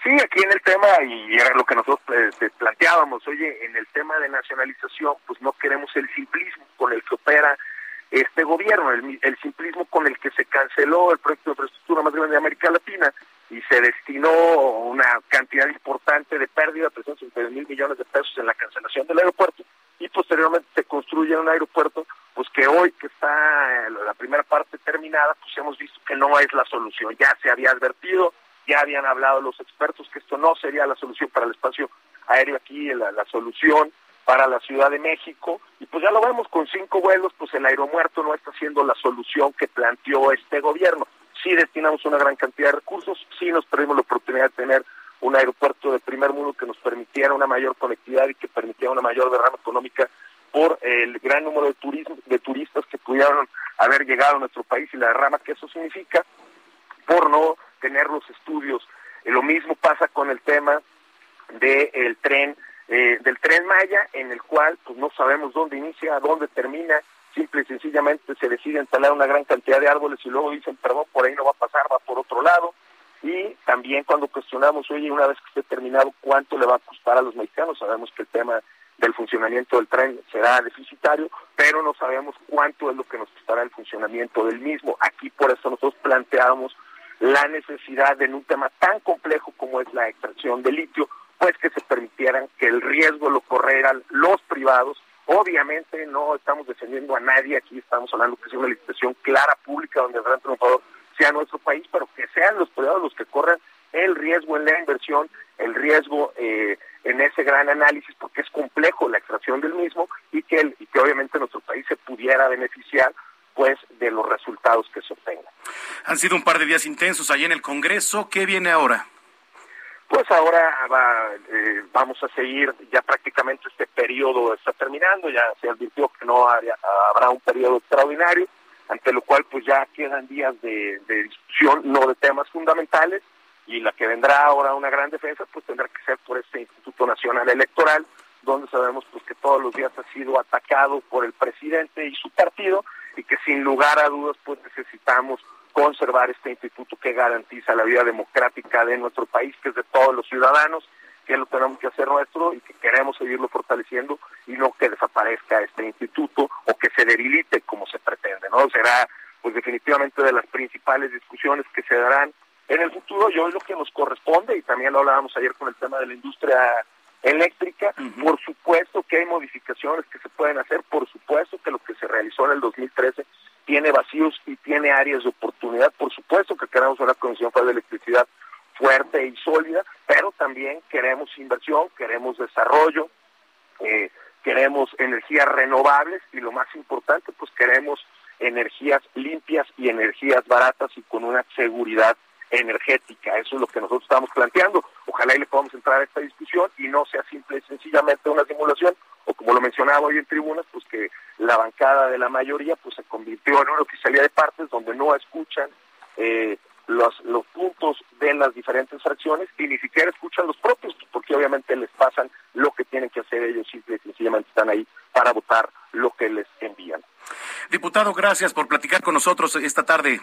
Sí, aquí en el tema, y era lo que nosotros eh, planteábamos, oye, en el tema de nacionalización, pues no queremos el simplismo con el que opera este gobierno, el, el, simplismo con el que se canceló el proyecto de infraestructura más grande de América Latina y se destinó una cantidad importante de pérdida, 350 mil millones de pesos en la cancelación del aeropuerto y posteriormente se construye un aeropuerto, pues que hoy que está la primera parte terminada, pues hemos visto que no es la solución, ya se había advertido, ya habían hablado los expertos que esto no sería la solución para el espacio aéreo aquí, la, la solución para la Ciudad de México. Y pues ya lo vemos con cinco vuelos pues el aeromuerto no está siendo la solución que planteó este gobierno. Sí destinamos una gran cantidad de recursos sí nos perdimos la oportunidad de tener un aeropuerto de primer mundo que nos permitiera una mayor conectividad y que permitiera una mayor derrama económica por el gran número de turismo, de turistas que pudieron haber llegado a nuestro país y la derrama que eso significa por no tener los estudios eh, lo mismo pasa con el tema del de tren eh, del tren Maya, en el cual pues no sabemos dónde inicia, dónde termina, simple y sencillamente se decide instalar una gran cantidad de árboles y luego dicen, perdón, por ahí no va a pasar, va por otro lado. Y también cuando cuestionamos, oye, una vez que esté terminado, ¿cuánto le va a costar a los mexicanos? Sabemos que el tema del funcionamiento del tren será deficitario, pero no sabemos cuánto es lo que nos costará el funcionamiento del mismo. Aquí por eso nosotros planteamos la necesidad en un tema tan complejo como es la extracción de litio, pues que se permitieran que el riesgo lo corrieran los privados. Obviamente no estamos defendiendo a nadie, aquí estamos hablando que sea una licitación clara, pública, donde el gran triunfador sea nuestro país, pero que sean los privados los que corran el riesgo en la inversión, el riesgo eh, en ese gran análisis, porque es complejo la extracción del mismo y que, el, y que obviamente nuestro país se pudiera beneficiar pues de los resultados que se obtengan. Han sido un par de días intensos allí en el Congreso. ¿Qué viene ahora? Pues ahora va, eh, vamos a seguir, ya prácticamente este periodo está terminando, ya se advirtió que no haya, habrá un periodo extraordinario, ante lo cual pues ya quedan días de, de, discusión, no de temas fundamentales, y la que vendrá ahora una gran defensa pues tendrá que ser por este Instituto Nacional Electoral, donde sabemos pues que todos los días ha sido atacado por el presidente y su partido, y que sin lugar a dudas pues necesitamos conservar este instituto que garantiza la vida democrática de nuestro país, que es de todos los ciudadanos, que lo tenemos que hacer nuestro y que queremos seguirlo fortaleciendo y no que desaparezca este instituto o que se debilite como se pretende, ¿no? Será pues definitivamente de las principales discusiones que se darán en el futuro y hoy lo que nos corresponde, y también lo hablábamos ayer con el tema de la industria eléctrica, por supuesto que hay modificaciones que se pueden hacer, por supuesto que lo que se realizó en el 2013 tiene vacíos y tiene áreas de oportunidad, por supuesto que queremos una Comisión Federal de Electricidad fuerte y sólida, pero también queremos inversión, queremos desarrollo, eh, queremos energías renovables y lo más importante, pues queremos energías limpias y energías baratas y con una seguridad energética. Eso es lo que nosotros estamos planteando. Ojalá y le podamos entrar a esta discusión y no sea simple y sencillamente una simulación, o como lo mencionaba hoy en tribunas, pues que la bancada de la mayoría pues se convirtió en una oficialía de partes donde no escuchan eh, los, los puntos de las diferentes fracciones y ni siquiera escuchan los propios, porque obviamente les pasan lo que tienen que hacer ellos, y sencillamente están ahí para votar lo que les envían. Diputado, gracias por platicar con nosotros esta tarde.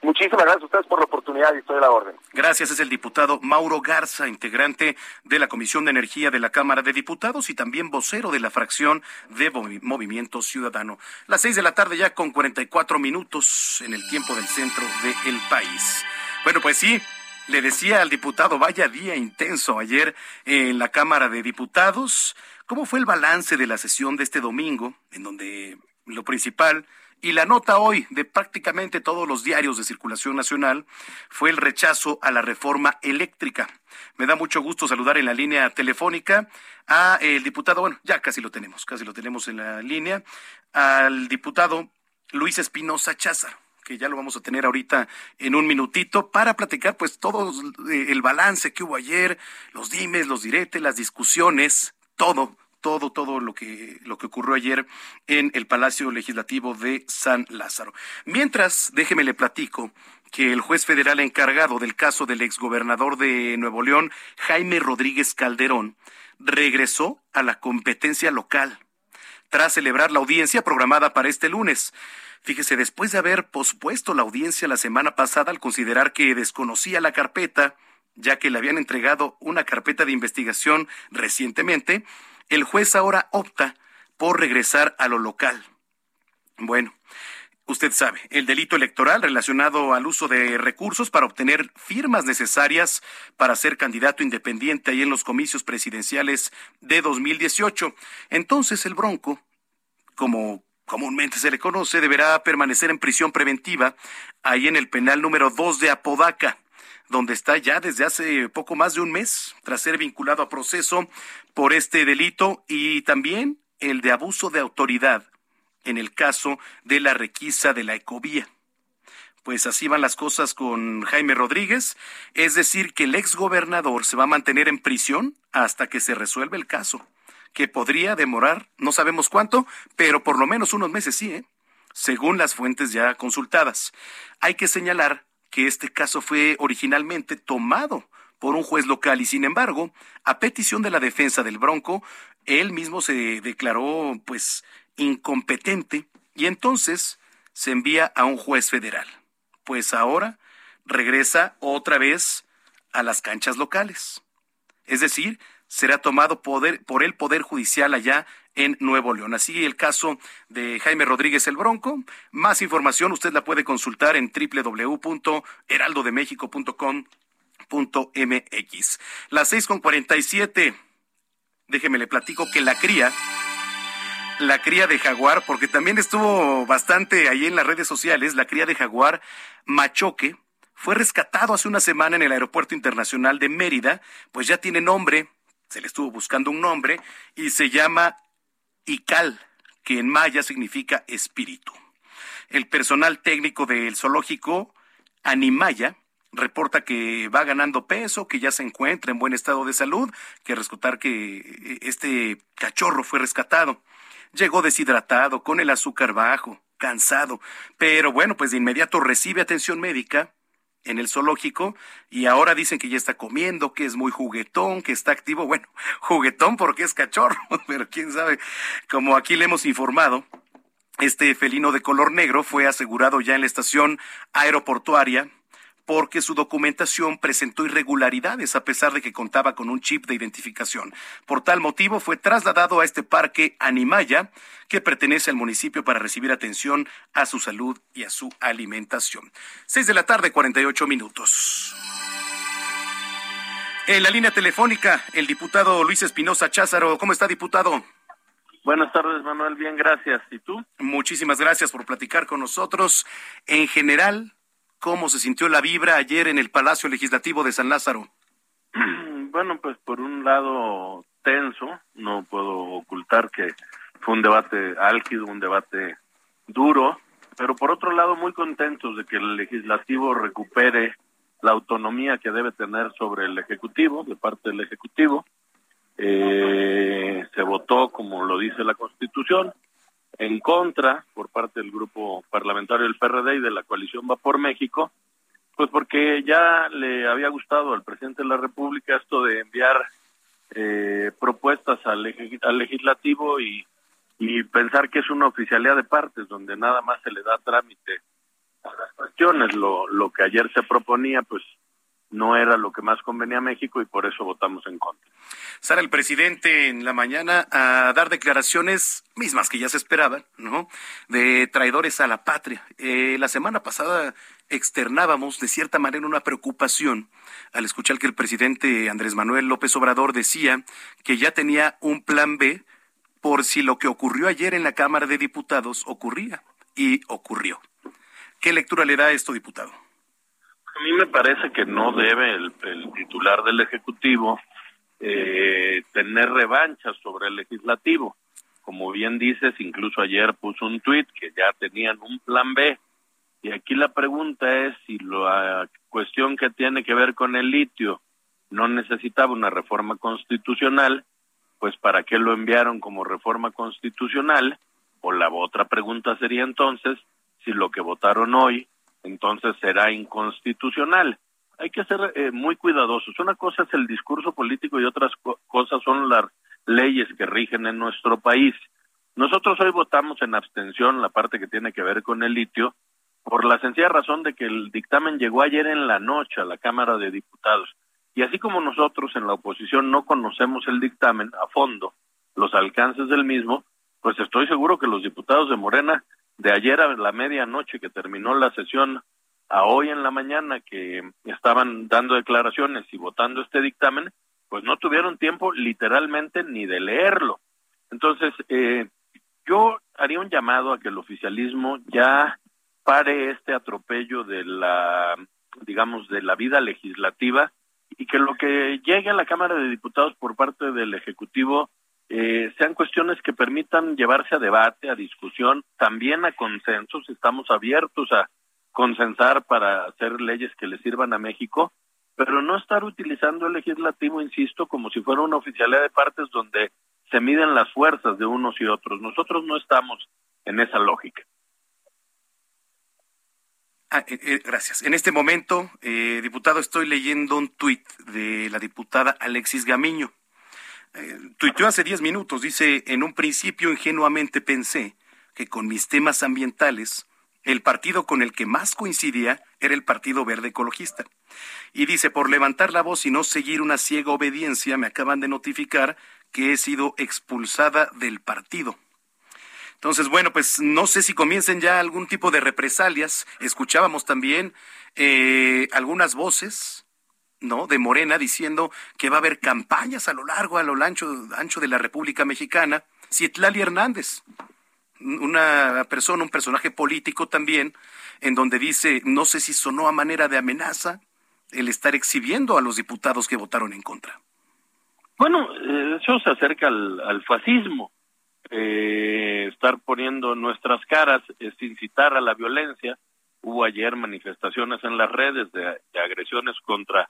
Muchísimas gracias a ustedes por la oportunidad y estoy a la orden. Gracias, es el diputado Mauro Garza, integrante de la Comisión de Energía de la Cámara de Diputados y también vocero de la fracción de Movimiento Ciudadano. Las seis de la tarde ya con 44 minutos en el tiempo del centro del país. Bueno, pues sí, le decía al diputado, vaya día intenso ayer en la Cámara de Diputados. ¿Cómo fue el balance de la sesión de este domingo, en donde lo principal y la nota hoy de prácticamente todos los diarios de circulación nacional fue el rechazo a la reforma eléctrica. Me da mucho gusto saludar en la línea telefónica a el diputado, bueno, ya casi lo tenemos, casi lo tenemos en la línea, al diputado Luis Espinosa Cházar que ya lo vamos a tener ahorita en un minutito para platicar pues todo el balance que hubo ayer, los dimes, los diretes, las discusiones, todo todo, todo lo que, lo que ocurrió ayer en el Palacio Legislativo de San Lázaro. Mientras, déjeme le platico que el juez federal encargado del caso del exgobernador de Nuevo León, Jaime Rodríguez Calderón, regresó a la competencia local tras celebrar la audiencia programada para este lunes. Fíjese, después de haber pospuesto la audiencia la semana pasada al considerar que desconocía la carpeta, ya que le habían entregado una carpeta de investigación recientemente, el juez ahora opta por regresar a lo local. Bueno, usted sabe, el delito electoral relacionado al uso de recursos para obtener firmas necesarias para ser candidato independiente ahí en los comicios presidenciales de 2018. Entonces el Bronco, como comúnmente se le conoce, deberá permanecer en prisión preventiva ahí en el penal número 2 de Apodaca donde está ya desde hace poco más de un mes, tras ser vinculado a proceso por este delito y también el de abuso de autoridad en el caso de la requisa de la ecovía. Pues así van las cosas con Jaime Rodríguez, es decir, que el exgobernador se va a mantener en prisión hasta que se resuelva el caso, que podría demorar, no sabemos cuánto, pero por lo menos unos meses sí, ¿eh? según las fuentes ya consultadas. Hay que señalar que este caso fue originalmente tomado por un juez local y sin embargo, a petición de la defensa del Bronco, él mismo se declaró pues incompetente y entonces se envía a un juez federal. Pues ahora regresa otra vez a las canchas locales. Es decir, será tomado poder, por el Poder Judicial allá en Nuevo León. Así el caso de Jaime Rodríguez el Bronco. Más información usted la puede consultar en www.heraldodemexico.com.mx. Las seis con cuarenta y siete. Déjeme le platico que la cría la cría de jaguar, porque también estuvo bastante ahí en las redes sociales, la cría de jaguar Machoque, fue rescatado hace una semana en el Aeropuerto Internacional de Mérida, pues ya tiene nombre, se le estuvo buscando un nombre, y se llama Ical, que en maya significa espíritu. El personal técnico del zoológico Animaya reporta que va ganando peso, que ya se encuentra en buen estado de salud, que rescatar que este cachorro fue rescatado. Llegó deshidratado, con el azúcar bajo, cansado, pero bueno, pues de inmediato recibe atención médica en el zoológico y ahora dicen que ya está comiendo, que es muy juguetón, que está activo. Bueno, juguetón porque es cachorro, pero quién sabe. Como aquí le hemos informado, este felino de color negro fue asegurado ya en la estación aeroportuaria porque su documentación presentó irregularidades a pesar de que contaba con un chip de identificación. Por tal motivo fue trasladado a este parque Animaya, que pertenece al municipio para recibir atención a su salud y a su alimentación. Seis de la tarde, 48 minutos. En la línea telefónica, el diputado Luis Espinosa Cházaro. ¿Cómo está, diputado? Buenas tardes, Manuel. Bien, gracias. ¿Y tú? Muchísimas gracias por platicar con nosotros. En general, ¿cómo se sintió la vibra ayer en el Palacio Legislativo de San Lázaro? Bueno, pues por un lado tenso, no puedo ocultar que fue un debate álgido, un debate duro, pero por otro lado muy contentos de que el legislativo recupere la autonomía que debe tener sobre el Ejecutivo, de parte del Ejecutivo. Eh, se votó, como lo dice la Constitución, en contra por parte del grupo parlamentario del PRD y de la coalición Va por México, pues porque ya le había gustado al presidente de la República esto de enviar eh, propuestas al, al legislativo y, pensar que es una oficialidad de partes donde nada más se le da trámite las cuestiones. Lo, lo que ayer se proponía, pues no era lo que más convenía a México y por eso votamos en contra. Sale el presidente en la mañana a dar declaraciones mismas que ya se esperaban, ¿no? De traidores a la patria. Eh, la semana pasada externábamos de cierta manera una preocupación al escuchar que el presidente Andrés Manuel López Obrador decía que ya tenía un plan B por si lo que ocurrió ayer en la Cámara de Diputados ocurría y ocurrió. ¿Qué lectura le da esto, diputado? A mí me parece que no debe el, titular del Ejecutivo eh, tener revanchas sobre el Legislativo. Como bien dices, incluso ayer puso un tuit que ya tenían un plan B. Y aquí la pregunta es si la cuestión que tiene que ver con el litio no necesitaba una reforma constitucional, pues ¿para qué lo enviaron como reforma constitucional? O la otra pregunta sería entonces, si lo que votaron hoy entonces será inconstitucional. Hay que ser eh, muy cuidadosos. Una cosa es el discurso político y otras cosas son las leyes que rigen en nuestro país. Nosotros hoy votamos en abstención la parte que tiene que ver con el litio por la sencilla razón de que el dictamen llegó ayer en la noche a la Cámara de Diputados. Y así como nosotros en la oposición no conocemos el dictamen a fondo, los alcances del mismo, pues estoy seguro que los diputados de Morena de ayer a la medianoche que terminó la sesión a hoy en la mañana que estaban dando declaraciones y votando este dictamen, pues no tuvieron tiempo literalmente ni de leerlo. Entonces, eh, yo haría un llamado a que el oficialismo ya pare este atropello de la, digamos, de la vida legislativa y que lo que llegue a la Cámara de Diputados por parte del Ejecutivo eh, sean cuestiones que permitan llevarse a debate, a discusión, también a consensos. Estamos abiertos a consensar para hacer leyes que le sirvan a México, pero no estar utilizando el legislativo, insisto, como si fuera una oficialidad de partes donde se miden las fuerzas de unos y otros. Nosotros no estamos en esa lógica. Ah, eh, eh, gracias. En este momento, diputado, estoy leyendo un tuit de la diputada Alexis Gamiño tuiteó hace 10 minutos, dice, en un principio ingenuamente pensé que con mis temas ambientales el partido con el que más coincidía era el Partido Verde Ecologista. Y dice, por levantar la voz y no seguir una ciega obediencia, me acaban de notificar que he sido expulsada del partido. Entonces, bueno, pues no sé si comiencen ya algún tipo de represalias. Escuchábamos también eh, algunas voces ¿no? de Morena diciendo que va a haber campañas a lo largo, a lo ancho, ancho de la República Mexicana. Cietlali Hernández, una persona, un personaje político también, en donde dice, no sé si sonó a manera de amenaza el estar exhibiendo a los diputados que votaron en contra. Bueno, eh, eso se acerca al, fascismo. Eh, estar poniendo nuestras caras es incitar a la violencia. Hubo ayer manifestaciones en las redes de agresiones contra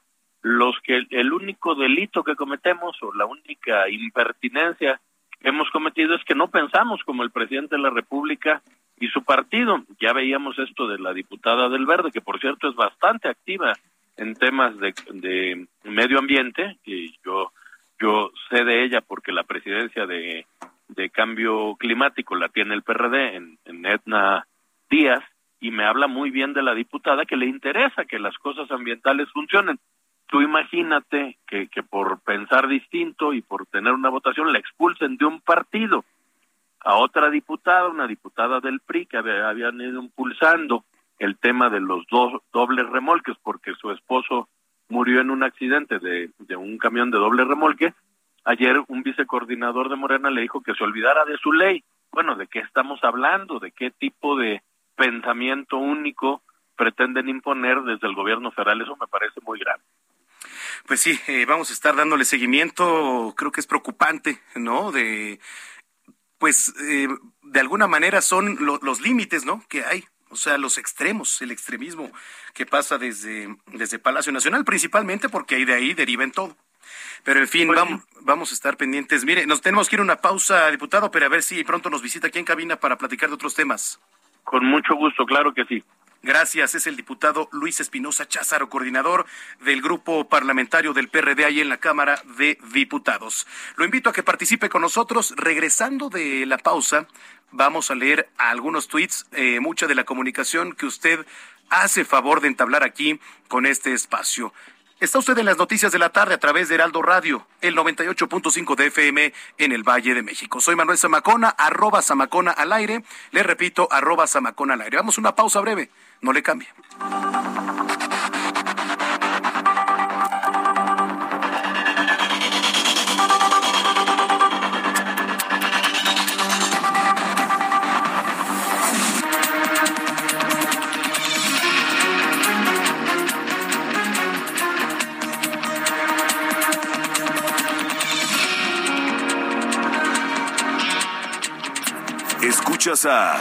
los que el único delito que cometemos o la única impertinencia que hemos cometido es que no pensamos como el presidente de la República y su partido. Ya veíamos esto de la diputada del Verde, que por cierto es bastante activa en temas de, de medio ambiente, y yo, yo sé de ella porque la presidencia de, de cambio climático la tiene el PRD en, en Etna Díaz, y me habla muy bien de la diputada que le interesa que las cosas ambientales funcionen. Tú imagínate que, que por pensar distinto y por tener una votación la expulsen de un partido a otra diputada, una diputada del PRI que habían ido impulsando el tema de los dos dobles remolques porque su esposo murió en un accidente de, de un camión de doble remolque. Ayer un vicecoordinador de Morena le dijo que se olvidara de su ley. Bueno, ¿de qué estamos hablando? ¿De qué tipo de pensamiento único pretenden imponer desde el gobierno federal? Eso me parece muy grave. Pues sí, eh, vamos a estar dándole seguimiento, creo que es preocupante, ¿no? De, pues, eh, de alguna manera son los límites, ¿no? Que hay o sea, los extremos, el extremismo que pasa desde, desde Palacio Nacional, principalmente porque ahí de ahí deriva en todo. Pero en fin, pues vamos, vamos a estar pendientes. Mire, nos tenemos que ir a una pausa, diputado, pero a ver si pronto nos visita aquí en cabina para platicar de otros temas. Con mucho gusto, claro que sí. Gracias. Es el diputado Luis Espinosa Cházaro, coordinador del grupo parlamentario del PRD ahí en la Cámara de Diputados. Lo invito a que participe con nosotros. Regresando de la pausa, vamos a leer algunos tweets, eh, mucha de la comunicación que usted hace favor de entablar aquí con este espacio. Está usted en las noticias de la tarde a través de Heraldo Radio, el 98.5 de FM en el Valle de México. Soy Manuel Zamacona, arroba Zamacona al aire. Le repito, arroba Zamacona al aire. Vamos a una pausa breve. No le cambie. Escuchas a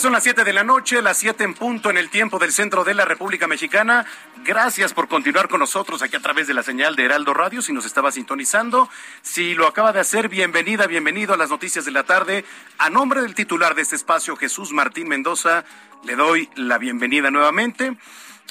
Son las 7 de la noche, las 7 en punto en el tiempo del centro de la República Mexicana. Gracias por continuar con nosotros aquí a través de la señal de Heraldo Radio, si nos estaba sintonizando. Si lo acaba de hacer, bienvenida, bienvenido a las noticias de la tarde. A nombre del titular de este espacio, Jesús Martín Mendoza, le doy la bienvenida nuevamente.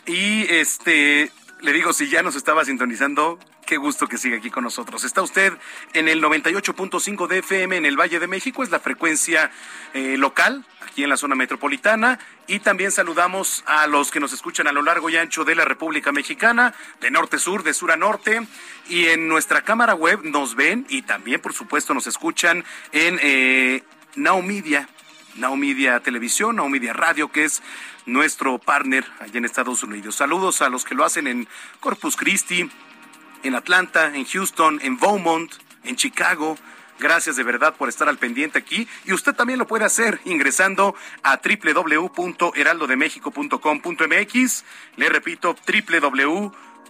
Y este, le digo, si ya nos estaba sintonizando, qué gusto que siga aquí con nosotros. Está usted en el 98.5 de FM en el Valle de México, es la frecuencia eh, local aquí en la zona metropolitana. Y también saludamos a los que nos escuchan a lo largo y ancho de la República Mexicana, de norte a sur, de sur a norte. Y en nuestra cámara web nos ven y también, por supuesto, nos escuchan en eh, Now Televisión, Now Media Radio, que es nuestro partner allá en Estados Unidos. Saludos a los que lo hacen en Corpus Christi, en Atlanta, en Houston, en Beaumont, en Chicago, Gracias de verdad por estar al pendiente aquí y usted también lo puede hacer ingresando a www.heraldodemexico.com.mx. Le repito,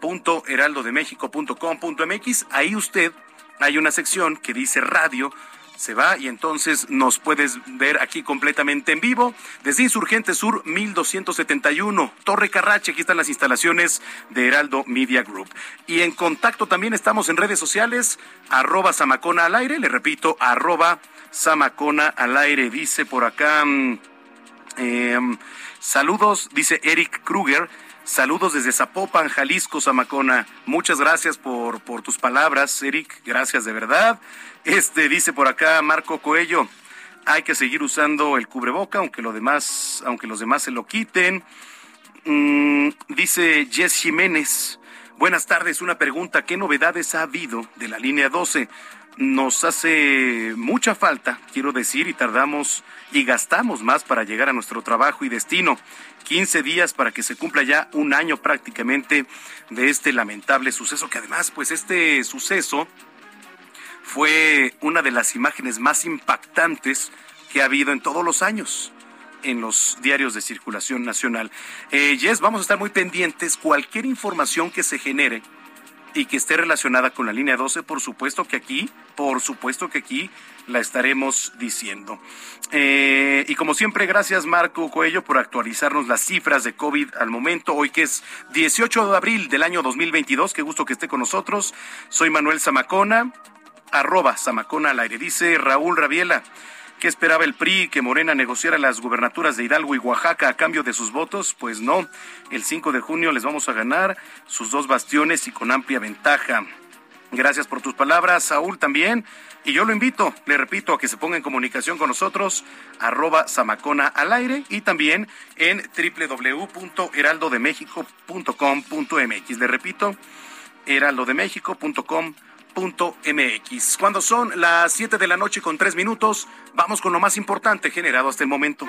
www.heraldodemexico.com.mx. Ahí usted hay una sección que dice radio se va y entonces nos puedes ver aquí completamente en vivo desde Insurgente Sur 1271, Torre Carrache, aquí están las instalaciones de Heraldo Media Group. Y en contacto también estamos en redes sociales, arroba Samacona al aire, le repito, arroba Samacona al aire, dice por acá, mm, em, saludos, dice Eric Kruger, Saludos desde Zapopan, Jalisco, Samacona. Muchas gracias por, por tus palabras, Eric. Gracias de verdad. Este dice por acá Marco Coello, hay que seguir usando el cubreboca, aunque lo demás, aunque los demás se lo quiten. Mm, dice Jess Jiménez. Buenas tardes, una pregunta. ¿Qué novedades ha habido de la línea 12? Nos hace mucha falta, quiero decir, y tardamos y gastamos más para llegar a nuestro trabajo y destino. 15 días para que se cumpla ya un año prácticamente de este lamentable suceso, que además, pues este suceso fue una de las imágenes más impactantes que ha habido en todos los años en los diarios de circulación nacional. Eh, yes, vamos a estar muy pendientes. Cualquier información que se genere y que esté relacionada con la línea 12, por supuesto que aquí, por supuesto que aquí la estaremos diciendo. Eh, y como siempre, gracias Marco Coello por actualizarnos las cifras de COVID al momento, hoy que es 18 de abril del año 2022, qué gusto que esté con nosotros. Soy Manuel Zamacona, arroba Zamacona al aire, dice Raúl Rabiela. ¿Qué esperaba el PRI que Morena negociara las gubernaturas de Hidalgo y Oaxaca a cambio de sus votos? Pues no. El 5 de junio les vamos a ganar sus dos bastiones y con amplia ventaja. Gracias por tus palabras, Saúl también. Y yo lo invito, le repito, a que se ponga en comunicación con nosotros, arroba Samacona al aire y también en www.heraldodemexico.com.mx. Le repito, heraldodemexico.com.mx mx. Cuando son las 7 de la noche con 3 minutos, vamos con lo más importante generado hasta el momento.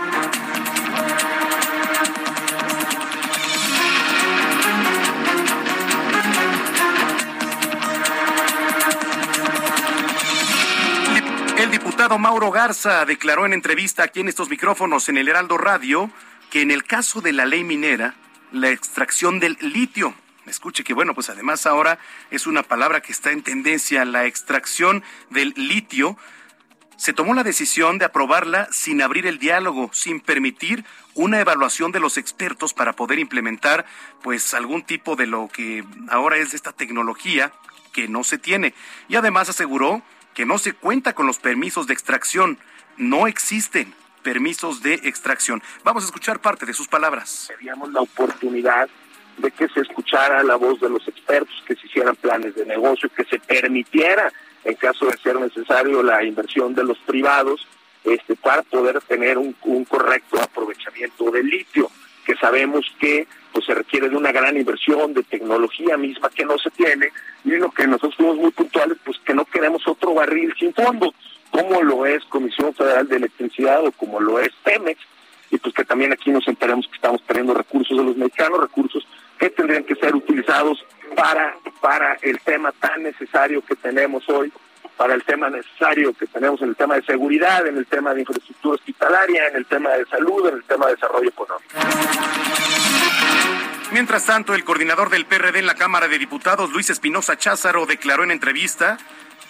El diputado Mauro Garza declaró en entrevista aquí en estos micrófonos en el Heraldo Radio que en el caso de la ley minera, la extracción del litio escuche que bueno, pues además ahora es una palabra que está en tendencia, la extracción del litio. Se tomó la decisión de aprobarla sin abrir el diálogo, sin permitir una evaluación de los expertos para poder implementar pues algún tipo de lo que ahora es esta tecnología que no se tiene. Y además aseguró que no se cuenta con los permisos de extracción, no existen permisos de extracción. Vamos a escuchar parte de sus palabras. Teníamos la oportunidad de que se escuchara la voz de los expertos, que se hicieran planes de negocio, que se permitiera, en caso de ser necesario, la inversión de los privados este, para poder tener un, correcto aprovechamiento del litio, que sabemos que pues se requiere de una gran inversión de tecnología misma que no se tiene y lo que nosotros fuimos muy puntuales pues que no queremos otro barril sin fondo como lo es Comisión Federal de Electricidad o como lo es Pemex y pues que también aquí nos enteremos que estamos perdiendo recursos de los mexicanos recursos que tendrían que ser utilizados para, para el tema tan necesario que tenemos hoy, para el tema necesario que tenemos en el tema de seguridad, en el tema de infraestructura hospitalaria, en el tema de salud, en el tema de desarrollo económico. Mientras tanto, el coordinador del PRD en la Cámara de Diputados, Luis Espinosa Cházaro, declaró en entrevista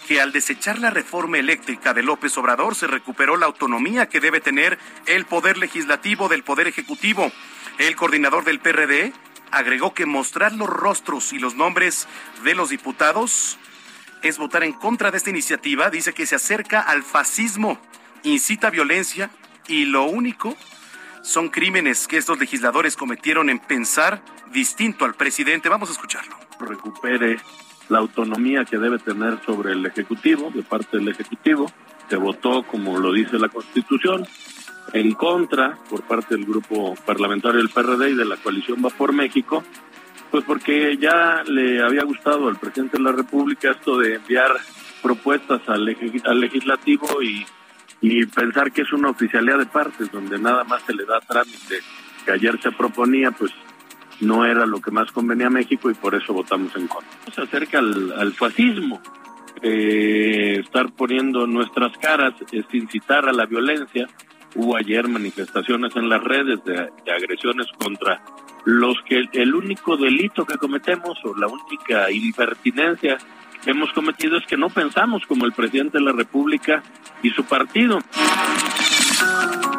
que al desechar la reforma eléctrica de López Obrador se recuperó la autonomía que debe tener el Poder Legislativo del Poder Ejecutivo. El coordinador del PRD agregó que mostrar los rostros y los nombres de los diputados es votar en contra de esta iniciativa. Dice que se acerca al fascismo, incita violencia y lo único son crímenes que estos legisladores cometieron en pensar distinto al presidente. Vamos a escucharlo. Recupere la autonomía que debe tener sobre el Ejecutivo, de parte del Ejecutivo. Se votó, como lo dice la Constitución, en contra por parte del grupo parlamentario del PRD y de la coalición Va por México, pues porque ya le había gustado al presidente de la República esto de enviar propuestas al, legislativo y, pensar que es una oficialidad de partes donde nada más se le da trámite que ayer se proponía, pues no era lo que más convenía a México y por eso votamos en contra. Se acerca al, fascismo. Eh, estar poniendo nuestras caras es incitar a la violencia, Hubo ayer manifestaciones en las redes de, agresiones contra los que el único delito que cometemos o la única impertinencia que hemos cometido es que no pensamos como el presidente de la República y su partido.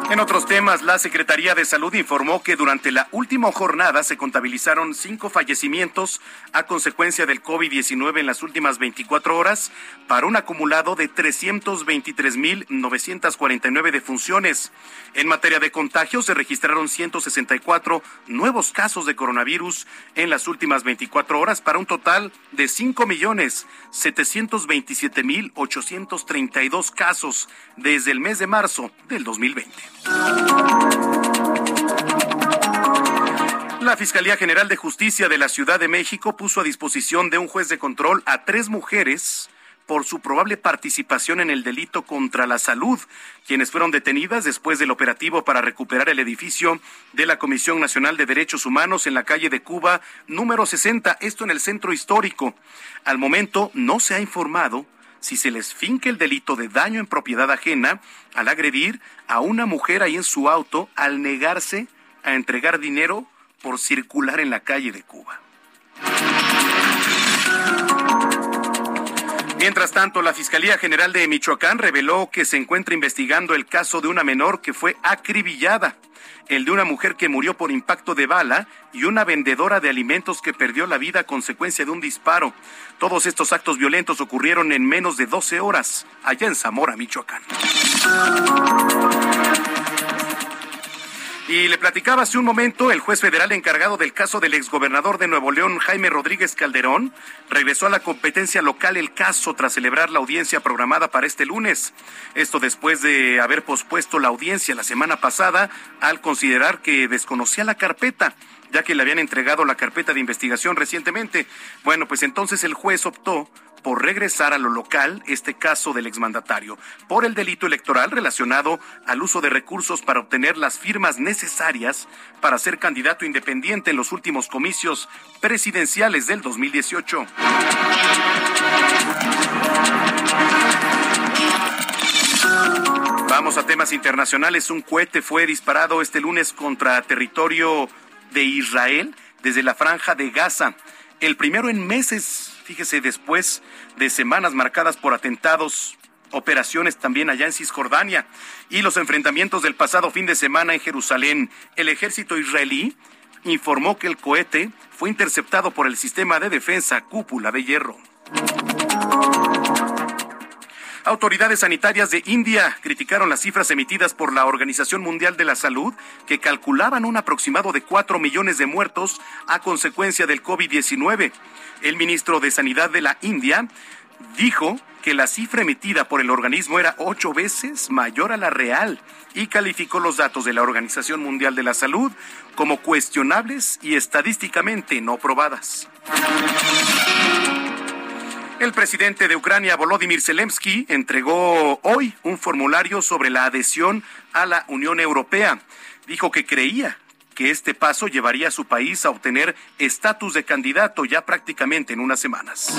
En otros temas, la Secretaría de Salud informó que durante la última jornada se contabilizaron cinco fallecimientos a consecuencia del COVID-19 en las últimas 24 horas, para un acumulado de 323.949 defunciones. En materia de contagios, se registraron 164 nuevos casos de coronavirus en las últimas 24 horas, para un total de 5.727.832 casos desde el mes de marzo del 2020. La Fiscalía General de Justicia de la Ciudad de México puso a disposición de un juez de control a tres mujeres por su probable participación en el delito contra la salud, quienes fueron detenidas después del operativo para recuperar el edificio de la Comisión Nacional de Derechos Humanos en la calle de Cuba número 60, esto en el centro histórico. Al momento no se ha informado si se les finque el delito de daño en propiedad ajena al agredir a una mujer ahí en su auto al negarse a entregar dinero por circular en la calle de Cuba. Mientras tanto, la Fiscalía General de Michoacán reveló que se encuentra investigando el caso de una menor que fue acribillada, el de una mujer que murió por impacto de bala y una vendedora de alimentos que perdió la vida a consecuencia de un disparo. Todos estos actos violentos ocurrieron en menos de 12 horas allá en Zamora, Michoacán. Y le platicaba hace un momento, el juez federal encargado del caso del exgobernador de Nuevo León, Jaime Rodríguez Calderón, regresó a la competencia local el caso tras celebrar la audiencia programada para este lunes. Esto después de haber pospuesto la audiencia la semana pasada al considerar que desconocía la carpeta ya que le habían entregado la carpeta de investigación recientemente. Bueno, pues entonces el juez optó por regresar a lo local este caso del exmandatario por el delito electoral relacionado al uso de recursos para obtener las firmas necesarias para ser candidato independiente en los últimos comicios presidenciales del 2018. Vamos a temas internacionales. Un cohete fue disparado este lunes contra territorio de Israel desde la franja de Gaza. El primero en meses fíjese, después de semanas marcadas por atentados, operaciones también allá en Cisjordania y los enfrentamientos del pasado fin de semana en Jerusalén, el ejército israelí informó que el cohete fue interceptado por el sistema de defensa cúpula de hierro. Autoridades sanitarias de India criticaron las cifras emitidas por la Organización Mundial de la Salud, que calculaban un aproximado de 4 millones de muertos a consecuencia del COVID-19. El ministro de Sanidad de la India dijo que la cifra emitida por el organismo era ocho veces mayor a la real y calificó los datos de la Organización Mundial de la Salud como cuestionables y estadísticamente no probadas. El presidente de Ucrania, Volodymyr Zelensky, entregó hoy un formulario sobre la adhesión a la Unión Europea. Dijo que creía que este paso llevaría a su país a obtener estatus de candidato ya prácticamente en unas semanas.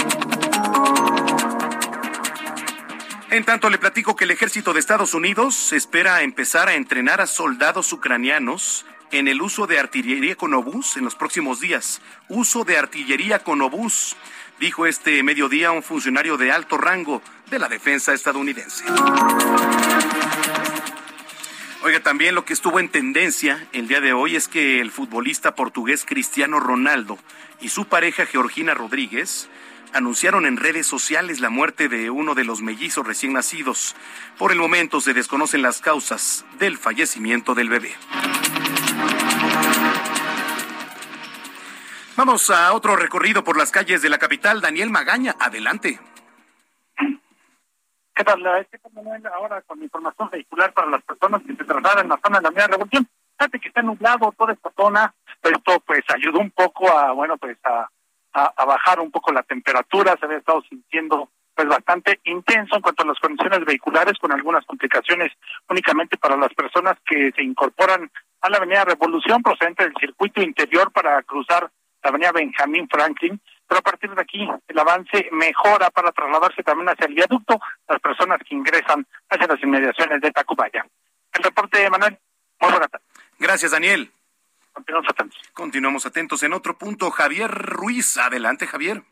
En tanto, le platico que el ejército de Estados Unidos espera empezar a entrenar a soldados ucranianos en el uso de artillería con obús en los próximos días. Uso de artillería con obús, dijo este mediodía un funcionario de alto rango de la defensa estadounidense. Oiga, también lo que estuvo en tendencia el día de hoy es que el futbolista portugués Cristiano Ronaldo y su pareja Georgina Rodríguez anunciaron en redes sociales la muerte de uno de los mellizos recién nacidos. Por el momento se desconocen las causas del fallecimiento del bebé. Vamos a otro recorrido por las calles de la capital. Daniel Magaña, adelante. ¿Qué tal? Ahora con información vehicular para las personas que se trasladan en la zona de la media revolución. Fíjate que está nublado toda esta zona. Esto pues ayudó un poco a, bueno, pues a, a, bajar un poco la temperatura. Se había estado sintiendo pues bastante intenso en cuanto a las condiciones vehiculares, con algunas complicaciones únicamente para las personas que se incorporan a la avenida Revolución procedente del circuito interior para cruzar la avenida Benjamín Franklin, pero a partir de aquí el avance mejora para trasladarse también hacia el viaducto las personas que ingresan hacia las inmediaciones de Tacubaya. El reporte, de Manuel. Muy buena tarde. Gracias, Daniel. Continuamos atentos. Continuamos atentos. En otro punto, Javier Ruiz. Adelante, Javier.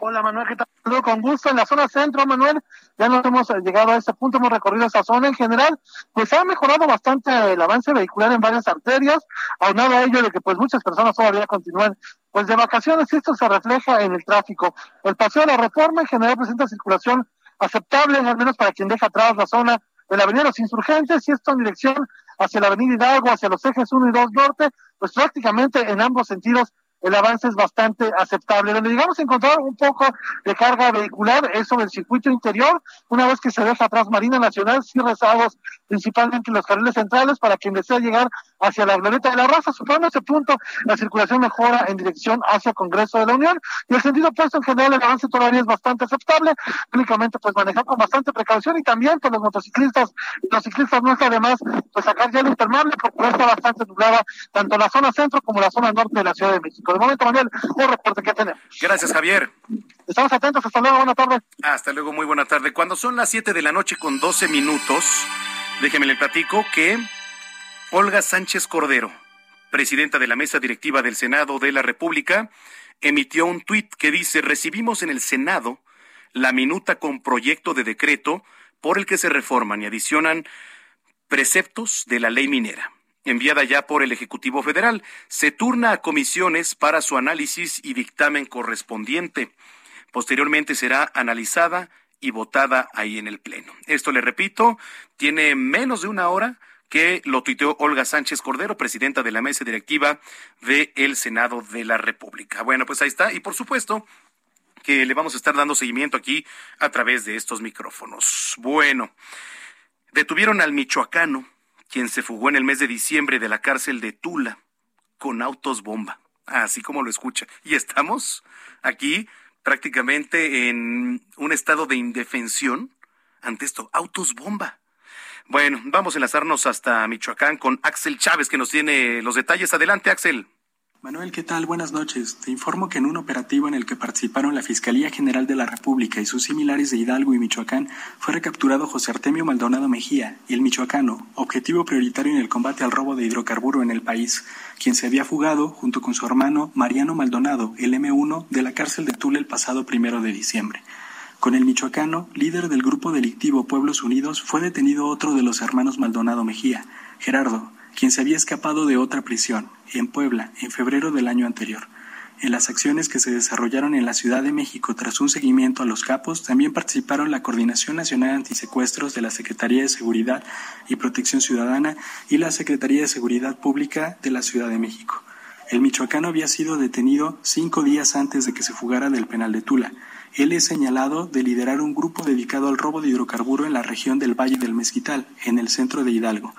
Hola Manuel, ¿qué tal? Con gusto en la zona centro, Manuel. Ya nos hemos llegado a este punto, hemos recorrido esa zona en general. Pues ha mejorado bastante el avance vehicular en varias arterias, aunado a ello de que pues muchas personas todavía continúan pues de vacaciones y esto se refleja en el tráfico. El paseo de la reforma en general presenta circulación aceptable, al menos para quien deja atrás la zona de la Avenida de los Insurgentes y esto en dirección hacia la Avenida Hidalgo, hacia los ejes 1 y 2 norte, pues prácticamente en ambos sentidos el avance es bastante aceptable. Donde llegamos a encontrar un poco de carga vehicular es sobre el circuito interior, una vez que se deja atrás Marina Nacional, sí rezados principalmente los carriles centrales para quien desea llegar hacia la Glorieta de la Raza. Superando ese punto, la circulación mejora en dirección hacia Congreso de la Unión y el sentido opuesto en general el avance todavía es bastante aceptable, únicamente pues manejar con bastante precaución y también pues los motociclistas los ciclistas no está de más pues sacar ya el impermeable porque está bastante nublada tanto la zona centro como la zona norte de la Ciudad de México. De momento, Manuel, un reporte que tenemos. Gracias, Javier. Estamos atentos, hasta luego, buena tarde. Hasta luego, muy buena tarde. Cuando son las 7 de la noche con 12 minutos, déjeme le platico que Olga Sánchez Cordero, presidenta de la mesa directiva del Senado de la República, emitió un tuit que dice, recibimos en el Senado la minuta con proyecto de decreto por el que se reforman y adicionan preceptos de la ley minera enviada ya por el Ejecutivo Federal. Se turna a comisiones para su análisis y dictamen correspondiente. Posteriormente será analizada y votada ahí en el Pleno. Esto, le repito, tiene menos de una hora que lo tuiteó Olga Sánchez Cordero, presidenta de la mesa directiva del Senado de la República. Bueno, pues ahí está. Y por supuesto que le vamos a estar dando seguimiento aquí a través de estos micrófonos. Bueno, detuvieron al michoacano quien se fugó en el mes de diciembre de la cárcel de Tula con autos bomba, así como lo escucha. Y estamos aquí prácticamente en un estado de indefensión ante esto, autos bomba. Bueno, vamos a enlazarnos hasta Michoacán con Axel Chávez, que nos tiene los detalles. Adelante, Axel. Manuel, ¿qué tal? Buenas noches. Te informo que en un operativo en el que participaron la Fiscalía General de la República y sus similares de Hidalgo y Michoacán, fue recapturado José Artemio Maldonado Mejía, el michoacano, objetivo prioritario en el combate al robo de hidrocarburo en el país, quien se había fugado junto con su hermano Mariano Maldonado, el M1, de la cárcel de Tula el pasado primero de diciembre. Con el michoacano, líder del grupo delictivo Pueblos Unidos, fue detenido otro de los hermanos Maldonado Mejía, Gerardo, quien se había escapado de otra prisión, en Puebla, en febrero del año anterior. En las acciones que se desarrollaron en la Ciudad de México tras un seguimiento a los capos, también participaron la Coordinación Nacional Antisecuestros de la Secretaría de Seguridad y Protección Ciudadana y la Secretaría de Seguridad Pública de la Ciudad de México. El michoacano había sido detenido cinco días antes de que se fugara del penal de Tula. Él es señalado de liderar un grupo dedicado al robo de hidrocarburo en la región del Valle del Mezquital, en el centro de Hidalgo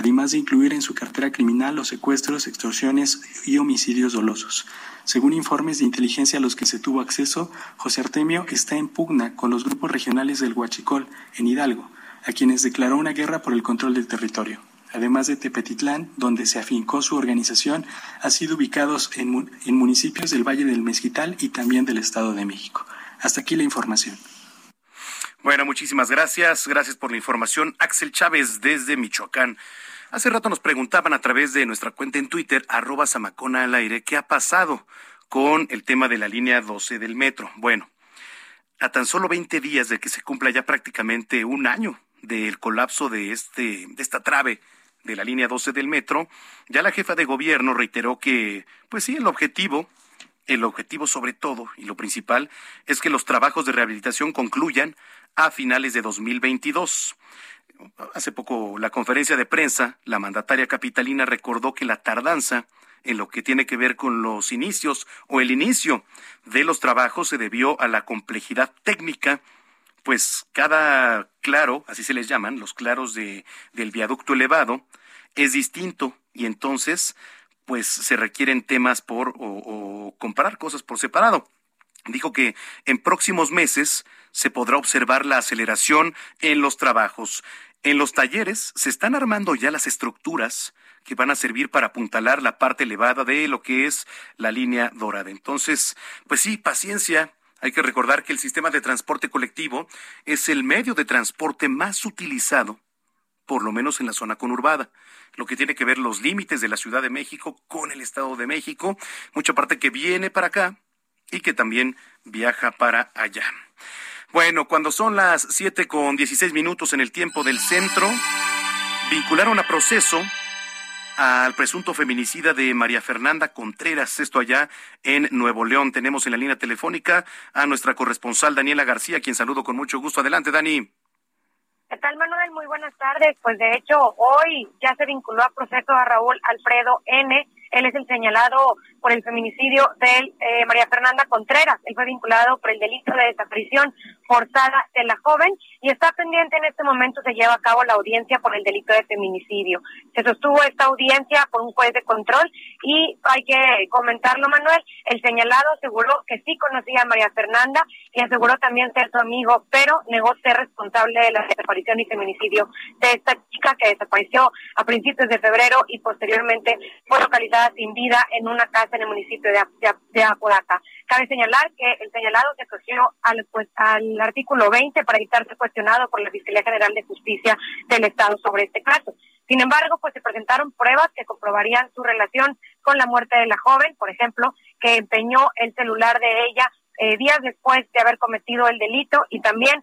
además de incluir en su cartera criminal los secuestros, extorsiones y homicidios dolosos. Según informes de inteligencia a los que se tuvo acceso, José Artemio está en pugna con los grupos regionales del Huachicol, en Hidalgo, a quienes declaró una guerra por el control del territorio. Además de Tepetitlán, donde se afincó su organización, ha sido ubicados en, en municipios del Valle del Mezquital y también del Estado de México. Hasta aquí la información. Bueno, muchísimas gracias. Gracias por la información. Axel Chávez desde Michoacán. Hace rato nos preguntaban a través de nuestra cuenta en Twitter, arroba Samacona al aire, qué ha pasado con el tema de la línea 12 del metro. Bueno, a tan solo 20 días de que se cumpla ya prácticamente un año del colapso de, este, de esta trave de la línea 12 del metro, ya la jefa de gobierno reiteró que, pues sí, el objetivo, el objetivo sobre todo y lo principal es que los trabajos de rehabilitación concluyan a finales de 2022 hace poco la conferencia de prensa, la mandataria capitalina recordó que la tardanza en lo que tiene que ver con los inicios o el inicio de los trabajos se debió a la complejidad técnica, pues cada claro, así se les llaman, los claros de, del viaducto elevado, es distinto y entonces pues se requieren temas por o, o comparar cosas por separado. Dijo que en próximos meses se podrá observar la aceleración en los trabajos. En los talleres se están armando ya las estructuras que van a servir para apuntalar la parte elevada de lo que es la línea dorada. Entonces, pues sí, paciencia. Hay que recordar que el sistema de transporte colectivo es el medio de transporte más utilizado, por lo menos en la zona conurbada. Lo que tiene que ver los límites de la Ciudad de México con el Estado de México, mucha parte que viene para acá y que también viaja para allá. Bueno, cuando son las siete con dieciséis minutos en el tiempo del centro, vincularon a proceso al presunto feminicida de María Fernanda Contreras, esto allá en Nuevo León. Tenemos en la línea telefónica a nuestra corresponsal Daniela García, quien saludo con mucho gusto. Adelante, Dani. ¿Qué tal, Manuel? Muy buenas tardes. Pues de hecho, hoy ya se vinculó a proceso a Raúl Alfredo N. Él es el señalado por el feminicidio de eh, María Fernanda Contreras. Él fue vinculado por el delito de desaparición forzada de la joven y está pendiente en este momento, se lleva a cabo la audiencia por el delito de feminicidio. Se sostuvo esta audiencia por un juez de control y hay que comentarlo, Manuel, el señalado aseguró que sí conocía a María Fernanda y aseguró también ser su amigo, pero negó ser responsable de la desaparición y feminicidio de esta chica que desapareció a principios de febrero y posteriormente fue localizada sin vida en una casa en el municipio de, de, Apodaca. Cabe señalar que el señalado se asoció al, pues, al artículo 20 para evitar ser cuestionado por la Fiscalía General de Justicia del Estado sobre este caso. Sin embargo, pues se presentaron pruebas que comprobarían su relación con la muerte de la joven, por ejemplo, que empeñó el celular de ella eh, días después de haber cometido el delito y también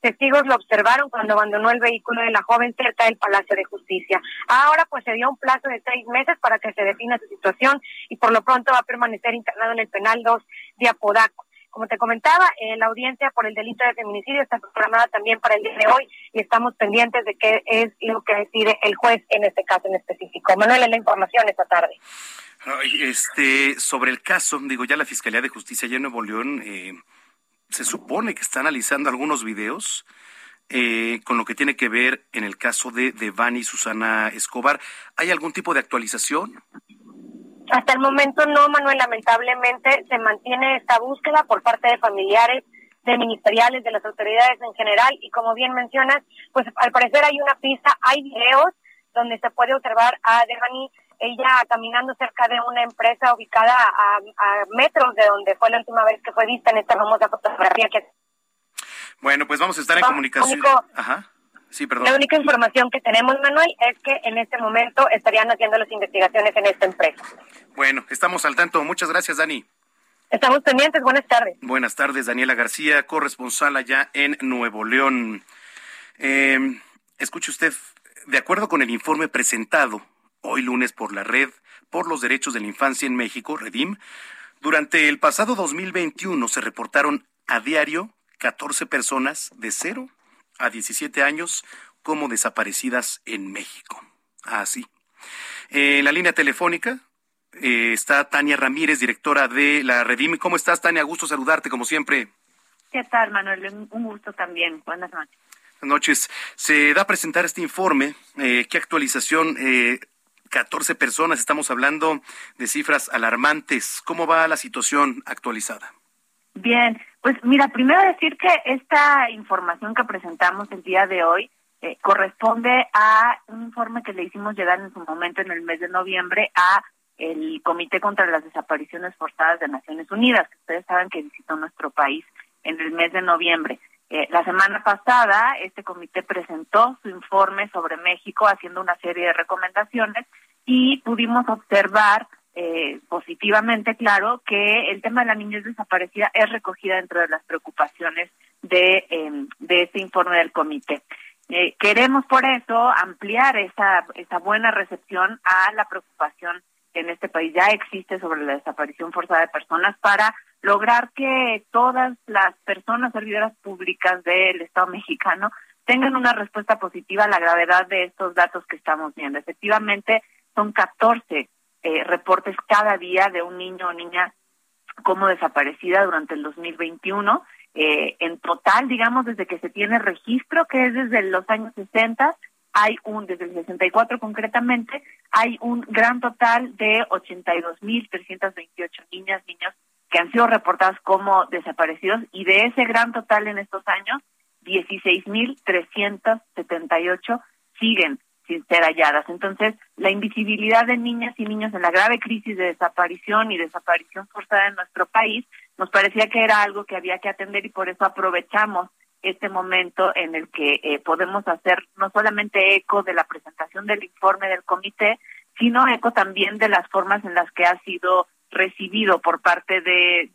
testigos lo observaron cuando abandonó el vehículo de la joven cerca del Palacio de Justicia. Ahora pues se dio un plazo de seis meses para que se defina su situación y por lo pronto va a permanecer internado en el penal 2 de Apodaco. Como te comentaba, eh, la audiencia por el delito de feminicidio está programada también para el día de hoy y estamos pendientes de qué es lo que decide el juez en este caso en específico. Manuel, la información esta tarde. este, sobre el caso, digo, ya la Fiscalía de Justicia ya en Nuevo León eh, se supone que está analizando algunos videos eh, con lo que tiene que ver en el caso de Devani y Susana Escobar. ¿Hay algún tipo de actualización? Hasta el momento no, Manuel. Lamentablemente se mantiene esta búsqueda por parte de familiares, de ministeriales, de las autoridades en general. Y como bien mencionas, pues al parecer hay una pista, hay videos donde se puede observar a Devani ella caminando cerca de una empresa ubicada a, metros de donde fue la última vez que fue vista en esta famosa fotografía que bueno, pues vamos a estar en comunicación. Ajá. Sí, perdón. La única información que tenemos, Manuel, es que en este momento estarían haciendo las investigaciones en esta empresa. Bueno, estamos al tanto. Muchas gracias, Dani. Estamos pendientes. Buenas tardes. Buenas tardes, Daniela García, corresponsal allá en Nuevo León. Eh, escuche usted, de acuerdo con el informe presentado hoy lunes por la Red por los Derechos de la Infancia en México, Redim, durante el pasado 2021 se reportaron a diario 14 personas de 0 a 17 años como desaparecidas en México. Así. en la línea telefónica eh, está Tania Ramírez, directora de la Redim. ¿Cómo estás, Tania? Gusto saludarte, como siempre. ¿Qué tal, Manuel? Un gusto también. Buenas noches. Buenas noches. Se da a presentar este informe. Eh, ¿Qué actualización eh, 14 personas, estamos hablando de cifras alarmantes. ¿Cómo va la situación actualizada? Bien, pues mira, primero decir que esta información que presentamos el día de hoy eh, corresponde a un informe que le hicimos llegar en su momento en el mes de noviembre a el Comité contra las Desapariciones Forzadas de Naciones Unidas, que ustedes saben que visitó nuestro país en el mes de noviembre. Eh, la semana pasada, este comité presentó su informe sobre México haciendo una serie de recomendaciones y pudimos observar eh, positivamente, claro, que el tema de la niñez desaparecida es recogida dentro de las preocupaciones de, em, de este informe del comité. Eh, queremos por eso ampliar esa, esa buena recepción a la preocupación que en este país ya existe sobre la desaparición forzada de personas para lograr que todas las personas servidoras públicas del Estado mexicano tengan una respuesta positiva a la gravedad de estos datos que estamos viendo. Efectivamente, son 14 eh, reportes cada día de un niño o niña como desaparecida durante el 2021. Eh, en total, digamos, desde que se tiene registro, que es desde los años 60, hay un, desde el 64 concretamente, hay un gran total de 82.328 niñas, niños que han sido reportados como desaparecidos y de ese gran total en estos años, 16.378 siguen sin ser halladas. Entonces, la invisibilidad de niñas y niños en la grave crisis de desaparición y desaparición forzada en nuestro país nos parecía que era algo que había que atender y por eso aprovechamos este momento en el que eh, podemos hacer no solamente eco de la presentación del informe del comité, sino eco también de las formas en las que ha sido recibido por parte de,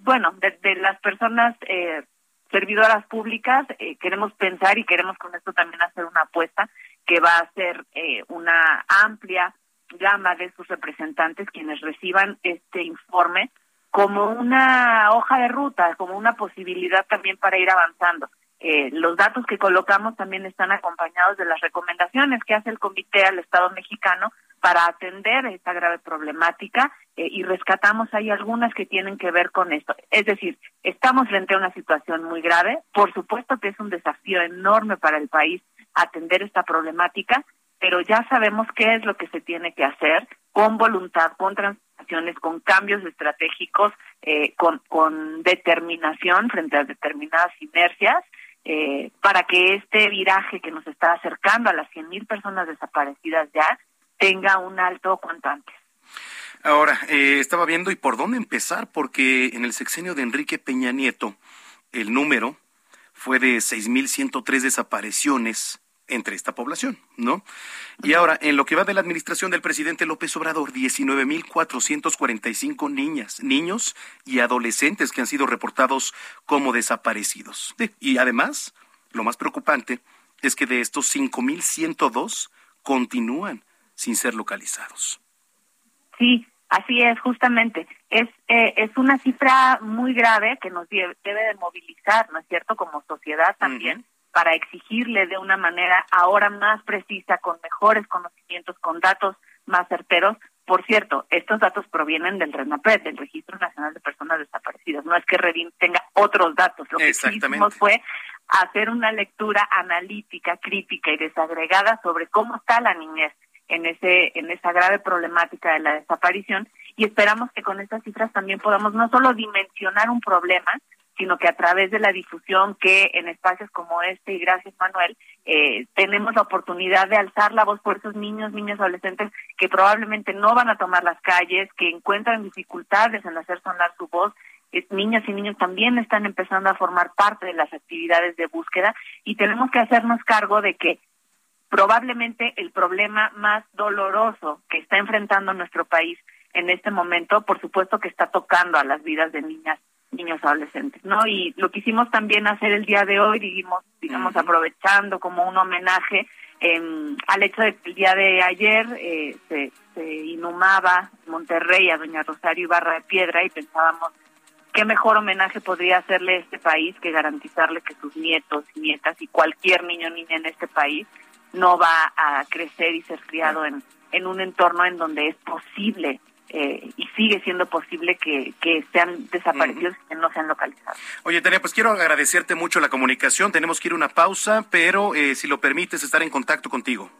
bueno, de, las personas eh, servidoras públicas. Eh, queremos pensar y queremos con esto también hacer una apuesta que va a ser eh, una amplia gama de sus representantes quienes reciban este informe como una hoja de ruta, como una posibilidad también para ir avanzando. Eh, los datos que colocamos también están acompañados de las recomendaciones que hace el comité al Estado mexicano para atender esta grave problemática eh, y rescatamos ahí algunas que tienen que ver con esto. Es decir, estamos frente a una situación muy grave. Por supuesto que es un desafío enorme para el país atender esta problemática, pero ya sabemos qué es lo que se tiene que hacer con voluntad, con transformaciones, con cambios estratégicos, eh, con, con determinación frente a determinadas inercias eh, para que este viraje que nos está acercando a las 100.000 personas desaparecidas ya tenga un alto cuanto antes. Ahora, eh, estaba viendo y por dónde empezar, porque en el sexenio de Enrique Peña Nieto, el número fue de 6.103 desapariciones entre esta población, ¿no? Y ahora, en lo que va de la administración del presidente López Obrador, 19.445 niñas, niños y adolescentes que han sido reportados como desaparecidos. Y además, lo más preocupante es que de estos 5.102 continúan sin ser localizados. Sí, así es, justamente. Es, eh, es una cifra muy grave que nos debe, de movilizar, ¿no es cierto?, como sociedad también para exigirle de una manera ahora más precisa, con mejores conocimientos, con datos más certeros. Por cierto, estos datos provienen del RENAPED, del Registro Nacional de Personas Desaparecidas. No es que Redin tenga otros datos. Lo que hicimos fue hacer una lectura analítica, crítica y desagregada sobre cómo está la niñez en ese en esa grave problemática de la desaparición y esperamos que con estas cifras también podamos no solo dimensionar un problema, sino que a través de la difusión que en espacios como este, y gracias Manuel, eh, tenemos la oportunidad de alzar la voz por esos niños, niñas, adolescentes que probablemente no van a tomar las calles, que encuentran dificultades en hacer sonar su voz. Niñas y niños también están empezando a formar parte de las actividades de búsqueda y tenemos que hacernos cargo de que probablemente el problema más doloroso que está enfrentando nuestro país en este momento, por supuesto que está tocando a las vidas de niñas niños adolescentes, ¿no? Y lo quisimos también hacer el día de hoy, digamos, digamos aprovechando como un homenaje em, al hecho de que el día de ayer eh, se, se inhumaba Monterrey a doña Rosario Ibarra de Piedra y pensábamos qué mejor homenaje podría hacerle este país que garantizarle que sus nietos y nietas y cualquier niño o niña en este país no va a crecer y ser criado en, en un entorno en donde es posible eh, y sigue siendo posible que, que sean desaparecidos y que no sean localizados. Oye, Tania, pues quiero agradecerte mucho la comunicación. Tenemos que ir a una pausa, pero eh, si lo permites, estar en contacto contigo.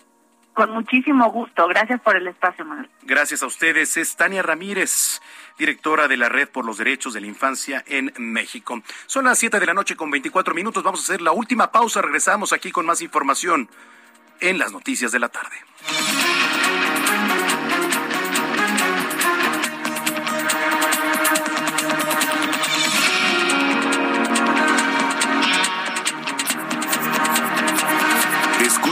Con muchísimo gusto. Gracias por el espacio, Manuel. Gracias a ustedes. Es Tania Ramírez, directora de la Red por los Derechos de la Infancia en México. Son las 7 de la noche con 24 minutos. Vamos a hacer la última pausa. Regresamos aquí con más información en las noticias de la tarde.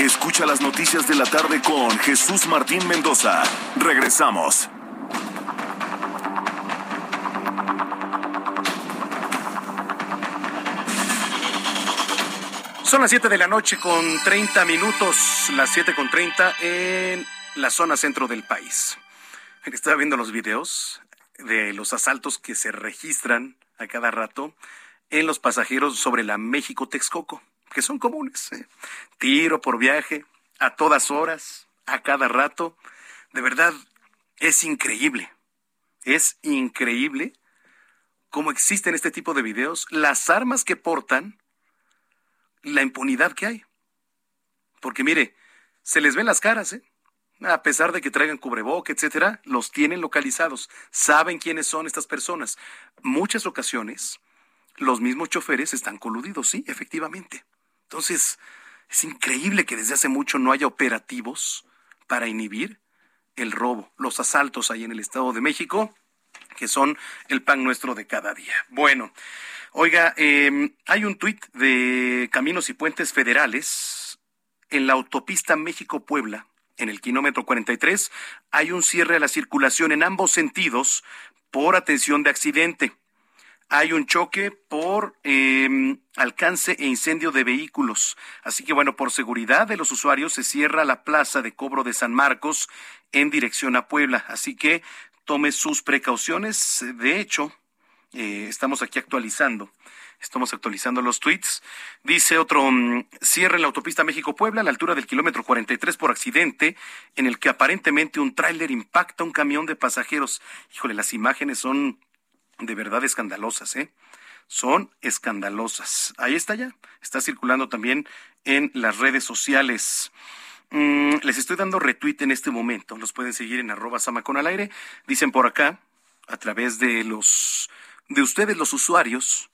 Escucha las noticias de la tarde con Jesús Martín Mendoza. Regresamos. Son las 7 de la noche con 30 minutos, las 7 con 30 en la zona centro del país. Estaba viendo los videos de los asaltos que se registran a cada rato en los pasajeros sobre la México-Texcoco que son comunes. ¿eh? Tiro por viaje, a todas horas, a cada rato. De verdad, es increíble. Es increíble cómo existen este tipo de videos, las armas que portan, la impunidad que hay. Porque mire, se les ven las caras, ¿eh? A pesar de que traigan cubreboca, etcétera, los tienen localizados, saben quiénes son estas personas. Muchas ocasiones, los mismos choferes están coludidos, sí, efectivamente. Entonces, es increíble que desde hace mucho no haya operativos para inhibir el robo, los asaltos ahí en el Estado de México, que son el pan nuestro de cada día. Bueno, oiga, em, hay un tuit de Caminos y Puentes Federales en la autopista México-Puebla, en el kilómetro 43, hay un cierre a la circulación en ambos sentidos por atención de accidente. Hay un choque por em, alcance e incendio de vehículos. Así que bueno, por seguridad de los usuarios se cierra la plaza de cobro de San Marcos en dirección a Puebla. Así que tome sus precauciones. De hecho, eh, estamos aquí actualizando Estamos actualizando los tweets. Dice otro, mm, cierre en la autopista México-Puebla a la altura del kilómetro 43 por accidente, en el que aparentemente un tráiler impacta un camión de pasajeros. Híjole, las imágenes son de verdad escandalosas, ¿eh? Son escandalosas. Ahí está ya. Está circulando también en las redes sociales. Mm, les estoy dando retweet en este momento. Los pueden seguir en arroba samacón al aire. Dicen por acá, a través de los de ustedes los usuarios,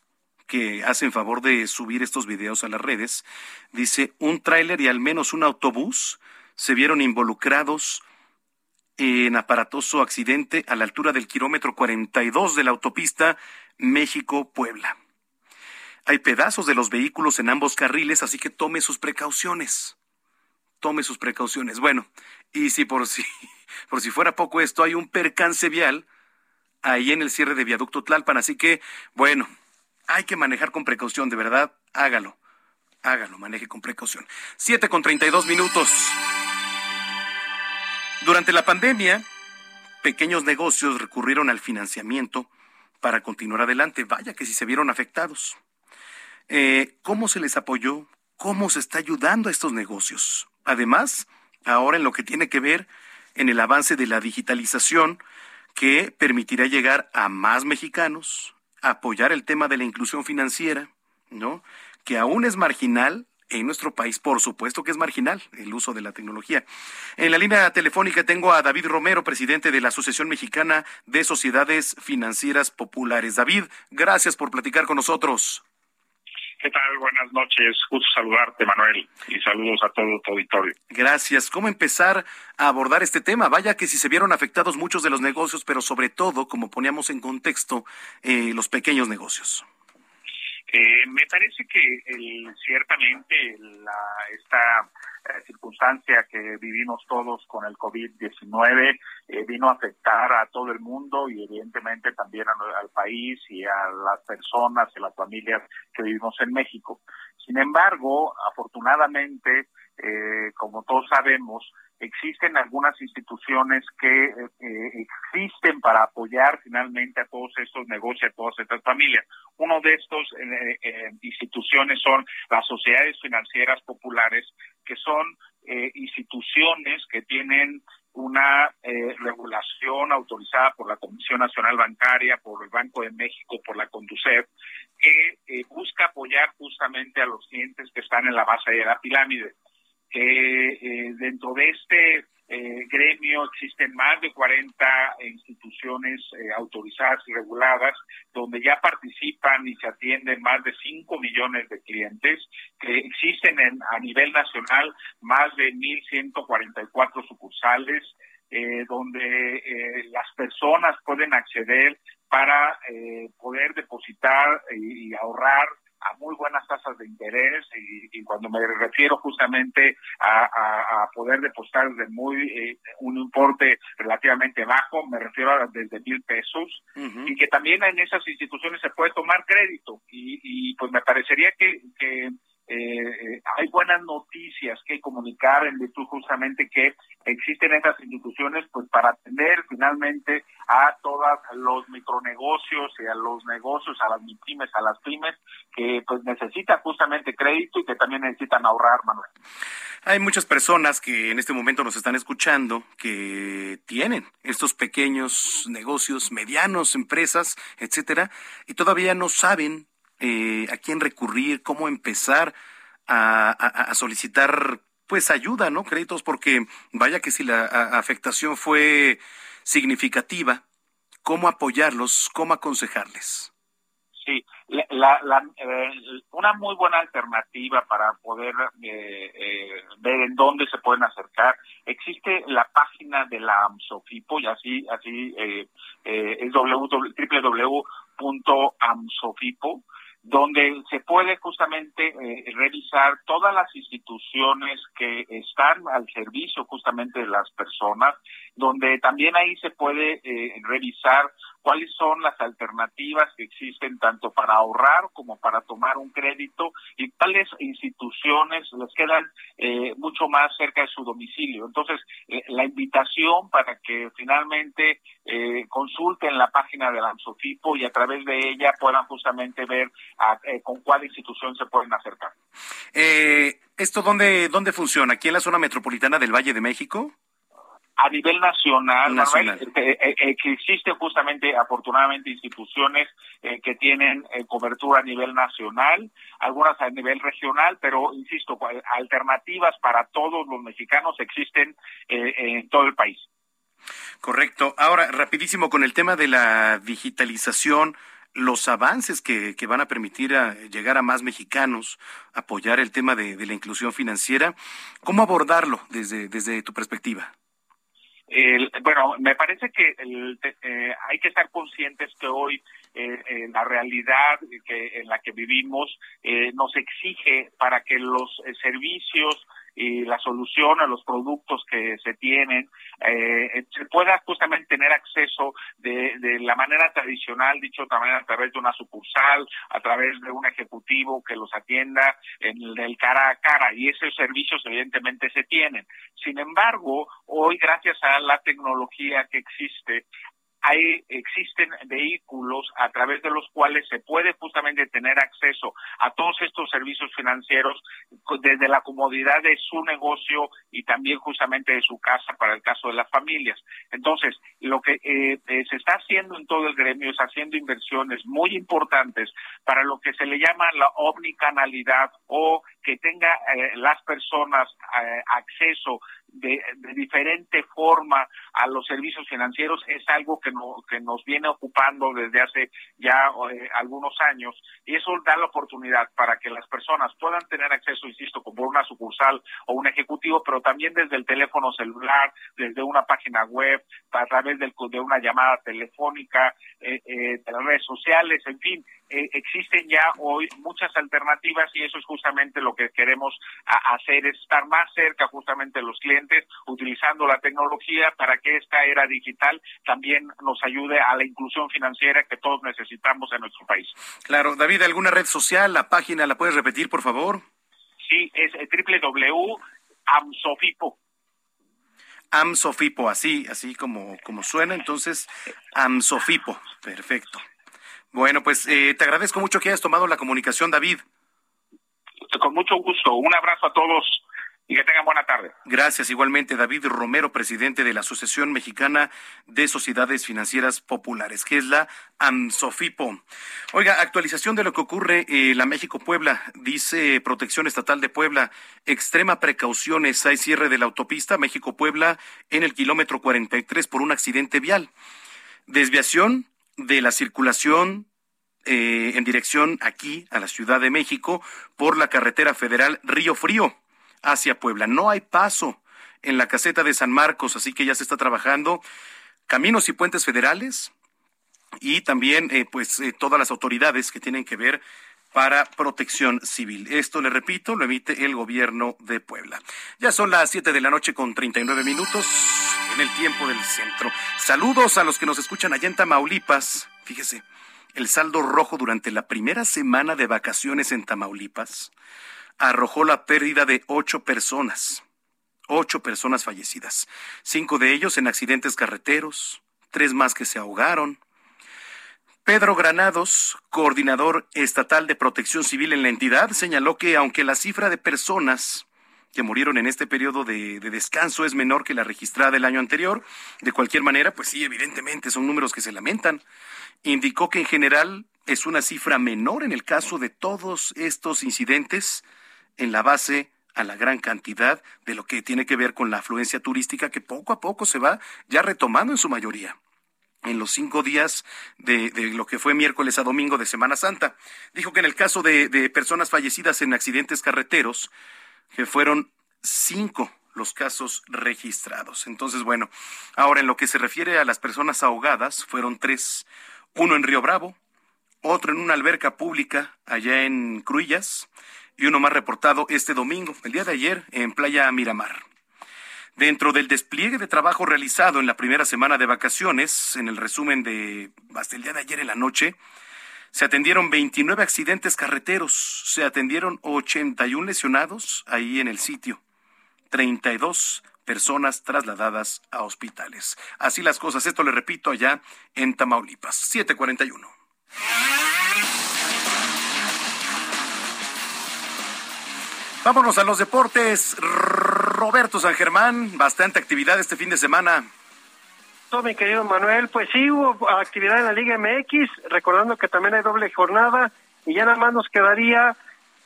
que hacen favor de subir estos videos a las redes, dice, un tráiler y al menos un autobús se vieron involucrados en aparatoso accidente a la altura del kilómetro 42 de la autopista México-Puebla. Hay pedazos de los vehículos en ambos carriles, así que tome sus precauciones. Tome sus precauciones. Bueno, y si por si, por si fuera poco esto, hay un percance vial ahí en el cierre de viaducto Tlalpan, así que, bueno, hay que manejar con precaución, de verdad, hágalo. Hágalo, maneje con precaución. Siete con treinta y dos minutos. Durante la pandemia, pequeños negocios recurrieron al financiamiento para continuar adelante. Vaya que si se vieron afectados. Eh, ¿Cómo se les apoyó? ¿Cómo se está ayudando a estos negocios? Además, ahora en lo que tiene que ver en el avance de la digitalización que permitirá llegar a más mexicanos, apoyar el tema de la inclusión financiera, ¿no? Que aún es marginal en nuestro país, por supuesto que es marginal el uso de la tecnología. En la línea telefónica tengo a David Romero, presidente de la Asociación Mexicana de Sociedades Financieras Populares. David, gracias por platicar con nosotros. ¿Qué tal? Buenas noches. Gusto saludarte, Manuel, y saludos a todo tu auditorio. Gracias. ¿Cómo empezar a abordar este tema? Vaya que si se vieron afectados muchos de los negocios, pero sobre todo, como poníamos en contexto, eh, los pequeños negocios. Eh, me parece que esta eh, circunstancia que vivimos todos con el COVID-19 eh, vino a afectar a todo el mundo y evidentemente también al país y a las personas y las familias que vivimos en México. Sin embargo, afortunadamente, como todos sabemos, existen algunas instituciones que eh, existen para apoyar finalmente a todos estos negocios, a todas estas familias. Uno de estos eh, eh, instituciones son las sociedades financieras populares, que son instituciones que tienen una regulación autorizada por la Comisión Nacional Bancaria, por el Banco de México, por la Conducef, que busca apoyar justamente a los clientes que están en la base de la pirámide. Eh, dentro de este eh, gremio existen más de 40 instituciones eh, autorizadas y reguladas donde ya participan y se atienden más de 5 millones de clientes, existen en, a nivel nacional más de 1.144 sucursales, donde las personas pueden acceder para poder depositar y ahorrar a muy buenas tasas de interés y, cuando me refiero justamente a, poder depositar desde muy eh, un importe relativamente bajo, me refiero a desde mil pesos y que también en esas instituciones se puede tomar crédito. Y, y pues me parecería que, que eh, hay buenas noticias que comunicar en virtud justamente que existen estas instituciones pues para atender finalmente a todos los micronegocios y a los negocios, a las pymes, a las pymes que pues necesitan justamente crédito y que también necesitan ahorrar, Manuel. Hay muchas personas que en este momento nos están escuchando que tienen estos pequeños negocios, medianos, empresas, etcétera, y todavía no saben eh, a quién recurrir, cómo empezar a, solicitar pues ayuda, ¿no? Créditos, porque vaya que si la afectación fue significativa, ¿cómo apoyarlos? ¿Cómo aconsejarles? Sí, la, eh, una muy buena alternativa para poder eh, ver en dónde se pueden acercar. Existe la página de la AMSOFIPO y así, así es www.amsofipo donde se puede justamente eh, revisar todas las instituciones que están al servicio justamente de las personas, donde también ahí se puede eh, revisar cuáles son las alternativas que existen tanto para ahorrar como para tomar un crédito y cuáles instituciones les quedan eh, mucho más cerca de su domicilio. Entonces, eh, la invitación para que finalmente eh, consulten la página del ANSOFIPO y a través de ella puedan justamente ver con cuál institución se pueden acercar. ¿Esto dónde, dónde funciona? ¿Aquí en la zona metropolitana del Valle de México? A nivel nacional, eh, eh, eh, que existen justamente, afortunadamente, instituciones que tienen cobertura a nivel nacional, algunas a nivel regional, pero, insisto, alternativas para todos los mexicanos existen en todo el país. Correcto. Ahora, rapidísimo con el tema de la digitalización los avances que, que, van a permitir a llegar a más mexicanos, apoyar el tema de, de la inclusión financiera. ¿Cómo abordarlo desde, desde tu perspectiva? Bueno, me parece que eh, hay que estar conscientes que hoy eh, la realidad que, en la que vivimos eh, nos exige para que los servicios y la solución a los productos que se tienen, eh, se pueda justamente tener acceso de, la manera tradicional, dicho también a través de una sucursal, a través de un ejecutivo que los atienda en el cara a cara y esos servicios evidentemente se tienen. Sin embargo, hoy gracias a la tecnología que existe, hay, existen vehículos a través de los cuales se puede justamente tener acceso a todos estos servicios financieros desde la comodidad de su negocio y también justamente de su casa para el caso de las familias. Entonces, lo que eh, eh, se está haciendo en todo el gremio es haciendo inversiones muy importantes para lo que se le llama la omnicanalidad o que tenga eh, las personas acceso de, diferente forma a los servicios financieros es algo que, no, que nos viene ocupando desde hace ya eh, algunos años. Y eso da la oportunidad para que las personas puedan tener acceso, insisto, como una sucursal o un ejecutivo, pero también desde el teléfono celular, desde una página web, a través del, de una llamada telefónica, eh, eh, de las redes sociales, en fin, eh, existen ya hoy muchas alternativas y eso es justamente lo que queremos hacer, es estar más cerca justamente de los clientes utilizando la tecnología para que esta era digital también nos ayude a la inclusión financiera que todos necesitamos en nuestro país. Claro, David, ¿alguna red social, la página, la puedes repetir, por favor? Sí, es www.amsofipo. Amsofipo, así, así como, como suena, entonces, Amsofipo, perfecto. Bueno, pues eh, te agradezco mucho que hayas tomado la comunicación, David. Con mucho gusto. Un abrazo a todos y que tengan buena tarde. Gracias. Igualmente, David Romero, presidente de la Asociación Mexicana de Sociedades Financieras Populares, que es la AMSOFIPO. Oiga, actualización de lo que ocurre en la México-Puebla. Dice Protección Estatal de Puebla, extrema precauciones, hay cierre de la autopista México-Puebla en el kilómetro 43 por un accidente vial. Desviación de la circulación eh, en dirección aquí a la Ciudad de México por la carretera federal Río Frío hacia Puebla. No hay paso en la caseta de San Marcos, así que ya se está trabajando caminos y puentes federales y también eh, pues eh, todas las autoridades que tienen que ver para protección civil. Esto, le repito, lo emite el gobierno de Puebla. Ya son las 7 de la noche con 39 minutos en el tiempo del centro. Saludos a los que nos escuchan allá en Tamaulipas. Fíjese, el saldo rojo durante la primera semana de vacaciones en Tamaulipas arrojó la pérdida de ocho personas. Ocho personas fallecidas. Cinco de ellos en accidentes carreteros, tres más que se ahogaron, Pedro Granados, coordinador estatal de protección civil en la entidad, señaló que aunque la cifra de personas que murieron en este periodo de, descanso es menor que la registrada del año anterior, de cualquier manera, pues sí, evidentemente son números que se lamentan. Indicó que en general es una cifra menor en el caso de todos estos incidentes en la base a la gran cantidad de lo que tiene que ver con la afluencia turística que poco a poco se va ya retomando en su mayoría en los cinco días de, lo que fue miércoles a domingo de Semana Santa. Dijo que en el caso de, personas fallecidas en accidentes carreteros, que fueron cinco los casos registrados. Entonces, bueno, ahora en lo que se refiere a las personas ahogadas, fueron tres. Uno en Río Bravo, otro en una alberca pública allá en Cruillas y uno más reportado este domingo, el día de ayer, en Playa Miramar. Dentro del despliegue de trabajo realizado en la primera semana de vacaciones, en el resumen de hasta el día de ayer en la noche, se atendieron 29 accidentes carreteros, se atendieron 81 lesionados ahí en el sitio, 32 personas trasladadas a hospitales. Así las cosas, esto le repito allá en Tamaulipas, 741. Vámonos a los deportes. Roberto San Germán, bastante actividad este fin de semana. Mi querido Manuel, pues sí hubo actividad en la Liga MX, recordando que también hay doble jornada y ya nada más nos quedaría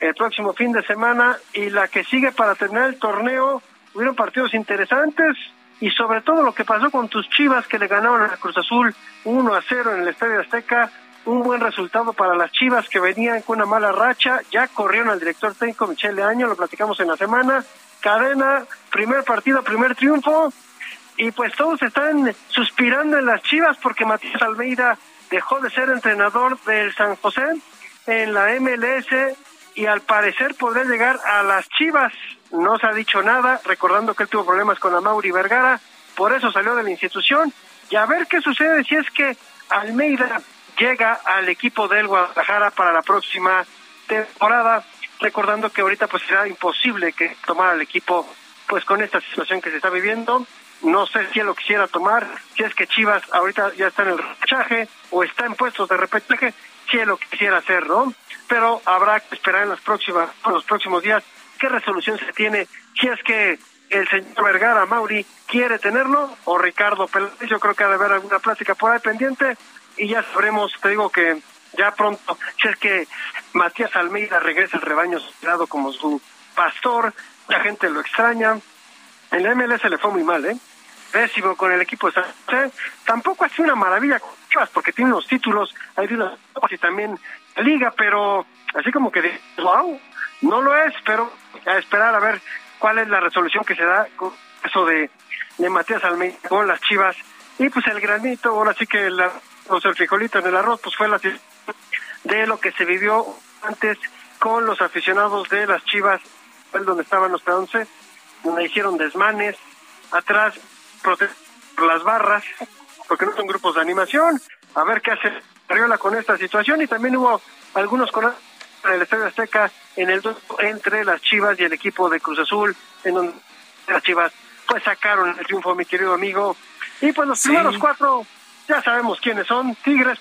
el próximo fin de semana y la que sigue para terminar el torneo. Hubieron partidos interesantes y sobre todo lo que pasó con tus Chivas que le ganaron a Cruz Azul 1 a 0 en el Estadio Azteca un buen resultado para las Chivas que venían con una mala racha. Ya corrieron al director técnico Michele Año, lo platicamos en la semana. Cadena, primer partido, primer triunfo. Y pues todos están suspirando en las Chivas porque Matías Almeida dejó de ser entrenador del San José en la MLS y al parecer podría llegar a las Chivas. No se ha dicho nada, recordando que él tuvo problemas con Mauri Vergara, por eso salió de la institución. Y a ver qué sucede si es que Almeida llega al equipo del Guadalajara para la próxima temporada, recordando que ahorita pues será imposible que tomara el equipo pues con esta situación que se está viviendo. No sé si él lo quisiera tomar, si es que Chivas ahorita ya está en el repechaje o está en puestos de repechaje, si él lo quisiera hacer, ¿no? Pero habrá que esperar en las próximas, en los próximos días qué resolución se tiene, si es que el señor Vergara Mauri quiere tenerlo o Ricardo Peláez, yo creo que ha de haber alguna plática por ahí pendiente y ya sabremos, te digo que ya pronto, si es que Matías Almeida regresa al rebaño sagrado como su pastor, la gente lo extraña. En la MLS le fue muy mal, ¿eh? Pésimo con el equipo de San José. Tampoco ha sido una maravilla con Chivas porque tiene unos títulos, hay unos y también liga, pero así como que wow, no lo es, pero a esperar a ver cuál es la resolución que se da con eso de, de Matías Almeida con las Chivas. Y pues el granito, ahora sí que la sea, el frijolito en el arroz, pues fue la de lo que se vivió antes con los aficionados de las Chivas, donde estaban los once, donde hicieron desmanes, atrás por las barras, porque no son grupos de animación, a ver qué hace Ariola con esta situación, y también hubo algunos con el Estadio Azteca en el entre las Chivas y el equipo de Cruz Azul, en donde las Chivas pues sacaron el triunfo, mi querido amigo, y pues los primeros cuatro ya sabemos quiénes son, Tigres,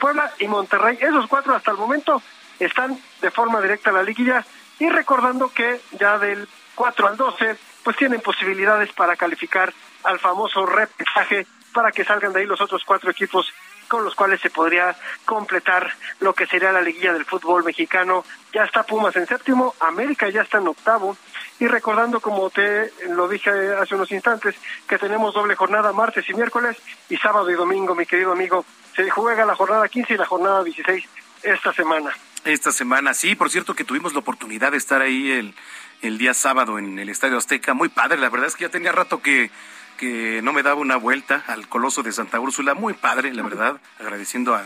Puebla y Monterrey. Esos cuatro hasta el momento están de forma directa a la liguilla y recordando que ya del 4 al 12 pues tienen posibilidades para calificar al famoso repechaje para que salgan de ahí los otros cuatro equipos con los cuales se podría completar lo que sería la liguilla del fútbol mexicano. Ya está Pumas en séptimo, América ya está en octavo, y recordando, como te lo dije hace unos instantes, que tenemos doble jornada martes y miércoles y sábado y domingo, mi querido amigo. Se juega la jornada 15 y la jornada 16 esta semana. Esta semana, sí, por cierto que tuvimos la oportunidad de estar ahí el, el día sábado en el Estadio Azteca. Muy padre, la verdad es que ya tenía rato que, que no me daba una vuelta al Coloso de Santa Úrsula. Muy padre, la verdad, agradeciendo a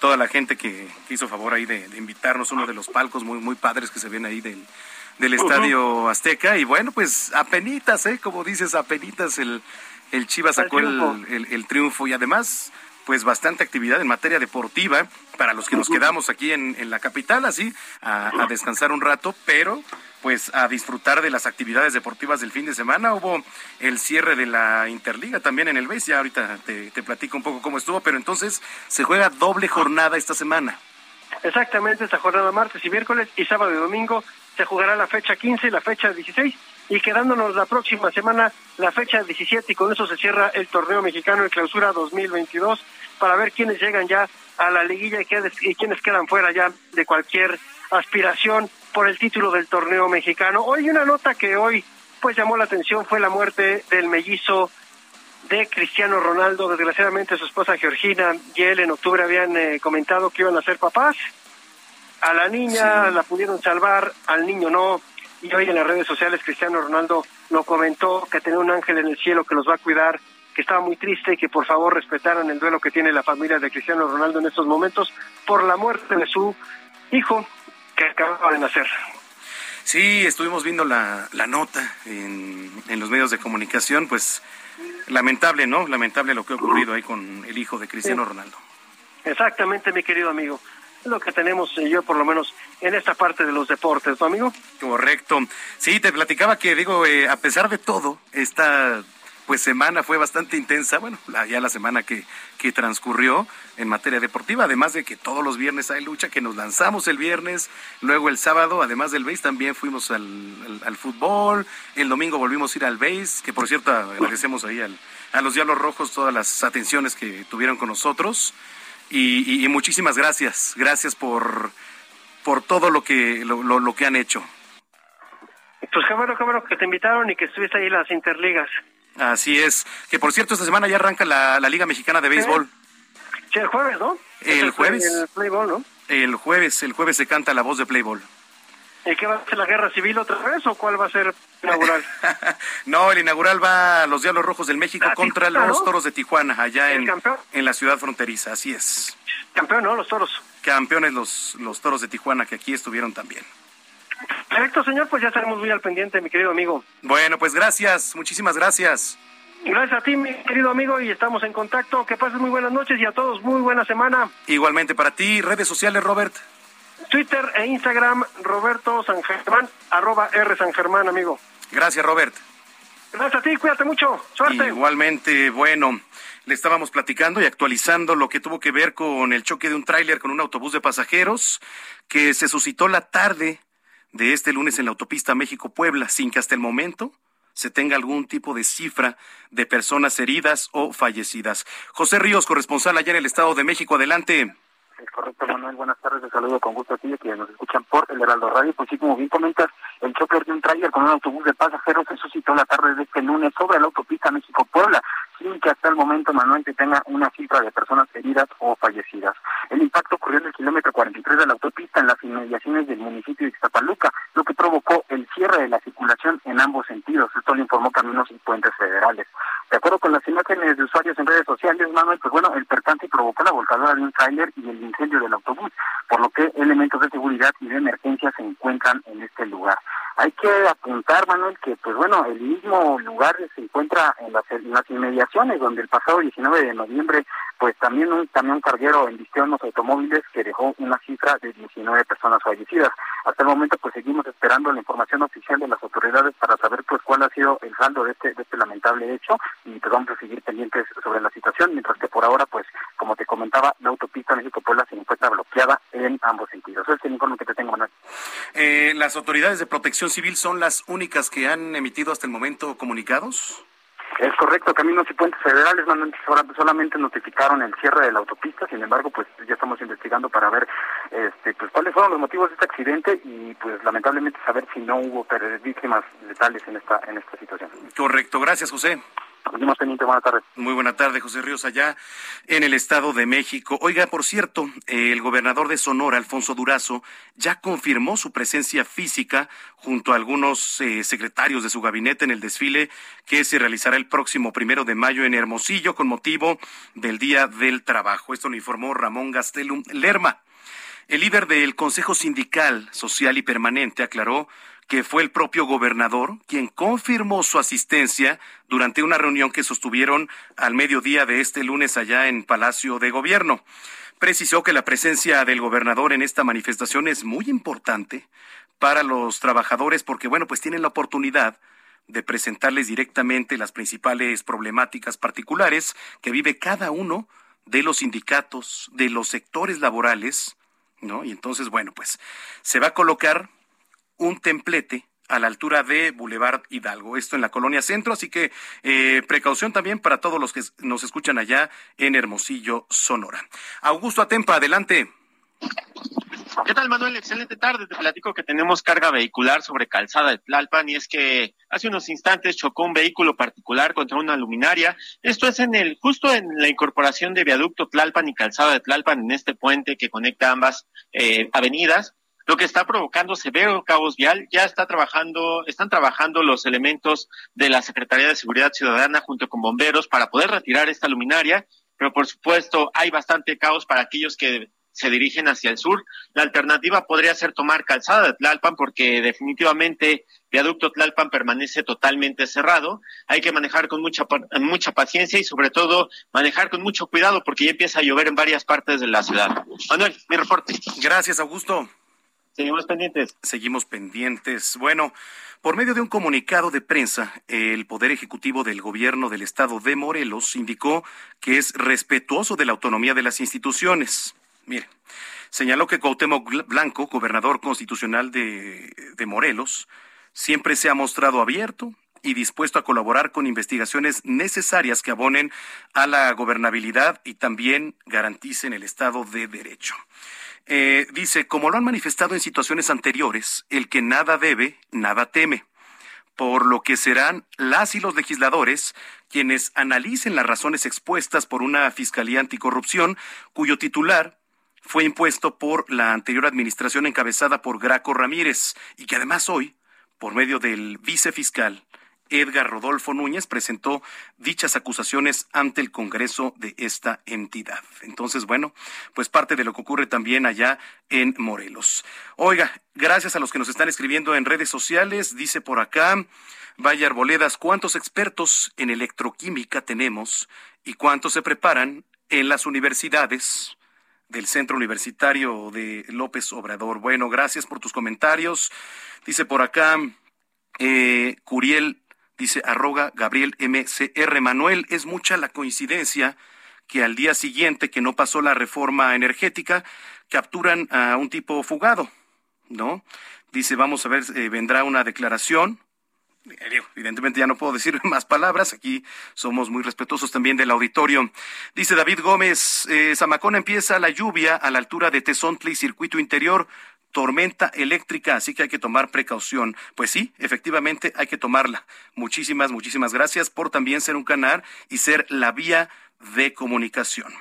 toda la gente que, hizo favor ahí de, de, invitarnos, uno de los palcos muy, muy padres que se ven ahí del, del Estadio Azteca. Y bueno, pues apenitas, ¿eh? Como dices, apenitas el, el Chivas sacó el, el, triunfo y además pues bastante actividad en materia deportiva para los que nos quedamos aquí en, en la capital, así, a, a, descansar un rato, pero pues a disfrutar de las actividades deportivas del fin de semana. Hubo el cierre de la Interliga también en el BES, ya ahorita te, te platico un poco cómo estuvo, pero entonces se juega doble jornada esta semana. Exactamente, esta jornada martes y miércoles y sábado y domingo se jugará la fecha 15 y la fecha 16 y quedándonos la próxima semana la fecha 17 y con eso se cierra el torneo mexicano de clausura 2022 para ver quiénes llegan ya a la liguilla y, y quiénes quedan fuera ya de cualquier aspiración por el título del torneo mexicano. Hoy una nota que hoy pues llamó la atención fue la muerte del mellizo de Cristiano Ronaldo. Desgraciadamente su esposa Georgina y él en octubre habían eh, comentado que iban a ser papás a la niña la pudieron salvar, al niño no. Y hoy en las redes sociales Cristiano Ronaldo lo comentó, que tiene un ángel en el cielo que los va a cuidar que estaba muy triste y que por favor respetaran el duelo que tiene la familia de Cristiano Ronaldo en estos momentos por la muerte de su hijo que acababa de nacer. Sí, estuvimos viendo la, la nota en, en los medios de comunicación, pues lamentable, ¿no? Lamentable lo que ha ocurrido ahí con el hijo de Cristiano Ronaldo. Exactamente, mi querido amigo. Lo que tenemos eh, yo, por lo menos, en esta parte de los deportes, ¿no, amigo? Correcto. Sí, te platicaba que, digo, eh, a pesar de todo, esta pues semana fue bastante intensa, bueno, ya la semana que, que transcurrió en materia deportiva, además de que todos los viernes hay lucha, que nos lanzamos el viernes, luego el sábado, además del BASE, también fuimos al, al, fútbol, el domingo volvimos a ir al BASE, que por cierto agradecemos ahí al, a los Diablos Rojos todas las atenciones que tuvieron con nosotros, y, y, muchísimas gracias, gracias por, por todo lo que, lo, lo, lo que han hecho. Pues qué bueno, qué bueno que te invitaron y que estuviste ahí en las interligas. Así es. Que por cierto, esta semana ya arranca la, la Liga Mexicana de Béisbol. Sí, el jueves, ¿no? El jueves. El Playball, ¿no? El jueves, el jueves se canta la voz de Playball. ¿Y qué va a ser la guerra civil otra vez o cuál va a ser inaugural? no, el inaugural va a los Diablos Rojos del México Ah, contra Tijuana, los ¿no? Toros de Tijuana, allá ¿El en, campeón? en la ciudad fronteriza, así es. Campeón, ¿no? Los toros. Campeones los, los Toros de Tijuana que aquí estuvieron también. Perfecto, señor, pues ya estaremos muy al pendiente, mi querido amigo. Bueno, pues gracias, muchísimas gracias. Gracias a ti, mi querido amigo, y estamos en contacto. Que pases muy buenas noches y a todos muy buena semana. Igualmente para ti, redes sociales, Robert. Twitter e Instagram, Roberto San Germán, arroba R San Germán, amigo. Gracias, Robert. Gracias a ti, cuídate mucho. Suerte. Igualmente, bueno, le estábamos platicando y actualizando lo que tuvo que ver con el choque de un tráiler con un autobús de pasajeros que se suscitó la tarde de este lunes en la autopista México-Puebla, sin que hasta el momento se tenga algún tipo de cifra de personas heridas o fallecidas. José Ríos, corresponsal allá en el Estado de México, adelante. Es correcto, Manuel. Buenas tardes. Te saludo con gusto a ti y a quienes nos escuchan por el Heraldo Radio. Pues sí, como bien comentas, el choque de un tráiler con un autobús de pasajeros se suscitó la tarde de este lunes sobre la autopista México-Puebla, sin que hasta el momento, Manuel, se tenga una cifra de personas heridas o fallecidas. El impacto ocurrió en el kilómetro 43 de la autopista, en las inmediaciones del municipio de Ixtapaluca, lo que provocó el cierre de la circulación en ambos sentidos. Esto lo informó Caminos y Puentes Federales. De acuerdo con las imágenes de usuarios en redes sociales, Manuel, pues bueno, el percance provocó la volcadura de un tráiler y el incendio del autobús, por lo que elementos de seguridad y de emergencia se encuentran en este lugar. Hay que apuntar, Manuel, que pues bueno, el mismo lugar se encuentra en las, en las inmediaciones, donde el pasado 19 de noviembre, pues también un camión carguero embistió unos automóviles que dejó una cifra de 19 personas fallecidas. Hasta el momento, pues seguimos esperando la información oficial de las autoridades para saber pues cuál ha sido el saldo de este, de este lamentable hecho y pues vamos a seguir pendientes sobre la situación, mientras que por ahora, pues como te comentaba, la autopista México-Puebla se encuentra bloqueada en ambos sentidos. Es el informe que te tengo, Manuel. Eh, ¿Las autoridades de protección civil son las únicas que han emitido hasta el momento comunicados? Es correcto, Caminos y Puentes Federales solamente notificaron el cierre de la autopista, sin embargo, pues ya estamos investigando para ver este, pues cuáles fueron los motivos de este accidente y pues lamentablemente saber si no hubo víctimas letales en esta en esta situación. Correcto, gracias José. Muy buena tarde, José Ríos, allá en el Estado de México. Oiga, por cierto, el gobernador de Sonora, Alfonso Durazo, ya confirmó su presencia física junto a algunos eh, secretarios de su gabinete en el desfile que se realizará el próximo primero de mayo en Hermosillo con motivo del Día del Trabajo. Esto lo informó Ramón Gastelum Lerma. El líder del Consejo Sindical Social y Permanente aclaró que fue el propio gobernador quien confirmó su asistencia durante una reunión que sostuvieron al mediodía de este lunes allá en Palacio de Gobierno. Precisó que la presencia del gobernador en esta manifestación es muy importante para los trabajadores porque, bueno, pues tienen la oportunidad de presentarles directamente las principales problemáticas particulares que vive cada uno de los sindicatos, de los sectores laborales, ¿no? Y entonces, bueno, pues se va a colocar un templete a la altura de Boulevard Hidalgo, esto en la colonia centro, así que eh, precaución también para todos los que nos escuchan allá en Hermosillo, Sonora. Augusto Atempa, adelante. ¿Qué tal, Manuel? Excelente tarde. Te platico que tenemos carga vehicular sobre calzada de Tlalpan y es que hace unos instantes chocó un vehículo particular contra una luminaria. Esto es en el justo en la incorporación de viaducto Tlalpan y calzada de Tlalpan en este puente que conecta ambas eh, avenidas. Lo que está provocando severo caos vial. Ya está trabajando, están trabajando los elementos de la Secretaría de Seguridad Ciudadana junto con bomberos para poder retirar esta luminaria, pero por supuesto hay bastante caos para aquellos que se dirigen hacia el sur. La alternativa podría ser tomar calzada de Tlalpan porque definitivamente viaducto Tlalpan permanece totalmente cerrado. Hay que manejar con mucha mucha paciencia y sobre todo manejar con mucho cuidado porque ya empieza a llover en varias partes de la ciudad. Manuel, mi reporte. Gracias, Augusto. Seguimos pendientes. Seguimos pendientes. Bueno, por medio de un comunicado de prensa, el Poder Ejecutivo del Gobierno del Estado de Morelos indicó que es respetuoso de la autonomía de las instituciones. Mire, señaló que Cuauhtémoc Blanco, gobernador constitucional de, de Morelos, siempre se ha mostrado abierto y dispuesto a colaborar con investigaciones necesarias que abonen a la gobernabilidad y también garanticen el Estado de Derecho. Eh, dice, como lo han manifestado en situaciones anteriores, el que nada debe, nada teme por lo que serán las y los legisladores quienes analicen las razones expuestas por una Fiscalía Anticorrupción cuyo titular fue impuesto por la anterior administración encabezada por Graco Ramírez y que además hoy, por medio del vicefiscal Edgar Rodolfo Núñez presentó dichas acusaciones ante el Congreso de esta entidad. Entonces, bueno, pues parte de lo que ocurre también allá en Morelos. Oiga, gracias a los que nos están escribiendo en redes sociales, dice por acá, Vaya Arboledas, ¿cuántos expertos en electroquímica tenemos y cuántos se preparan en las universidades? del Centro Universitario de López Obrador. Bueno, gracias por tus comentarios. Dice por acá eh, Curiel dice arroga Gabriel MCR. Manuel, es mucha la coincidencia que al día siguiente que no pasó la reforma energética, capturan a un tipo fugado, ¿no? Dice, vamos a ver, eh, vendrá una declaración. Eh, evidentemente ya no puedo decir más palabras, aquí somos muy respetuosos también del auditorio. Dice David Gómez, eh, empieza la lluvia a la altura de Tezontla y circuito interior, tormenta eléctrica, así que hay que tomar precaución. Pues sí, efectivamente hay que tomarla. Muchísimas, muchísimas gracias por también ser un canal y ser la vía de comunicación.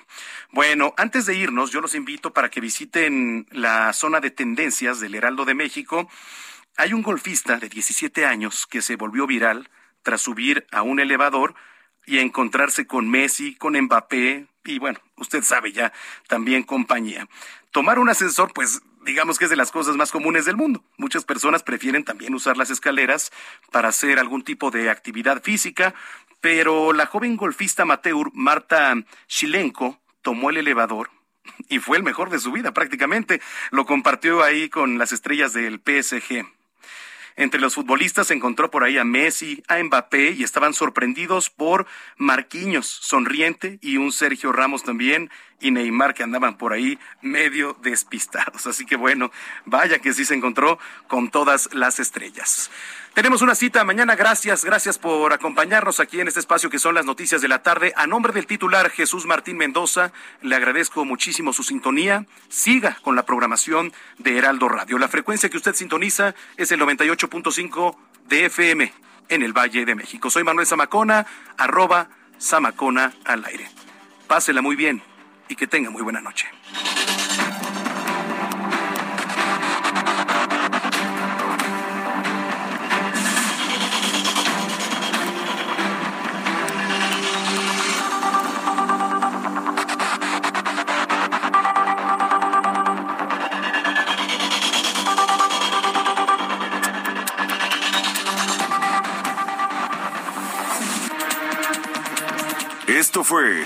Bueno, antes de irnos, yo los invito para que visiten la zona de tendencias del Heraldo de México. Hay un golfista de 17 años que se volvió viral tras subir a un elevador y encontrarse con Messi, con Mbappé y bueno, usted sabe ya, también compañía. Tomar un ascensor, pues digamos que es de las cosas más comunes del mundo. Muchas personas prefieren también usar las escaleras para hacer algún tipo de actividad física, pero la joven golfista amateur Marta Shilenko tomó el elevador y fue el mejor de su vida prácticamente. Lo compartió ahí con las estrellas del PSG. Entre los futbolistas se encontró por ahí a Messi, a Mbappé y estaban sorprendidos por Marquinhos, sonriente, y un Sergio Ramos también, y Neymar que andaban por ahí medio despistados. Así que bueno, vaya que sí se encontró con todas las estrellas. Tenemos una cita mañana. Gracias, gracias por acompañarnos aquí en este espacio que son las noticias de la tarde. A nombre del titular Jesús Martín Mendoza, le agradezco muchísimo su sintonía. Siga con la programación de Heraldo Radio. La frecuencia que usted sintoniza es el 98.5 de FM en el Valle de México. Soy Manuel Zamacona, arroba Zamacona al aire. Pásela muy bien y que tenga muy buena noche. Esto fue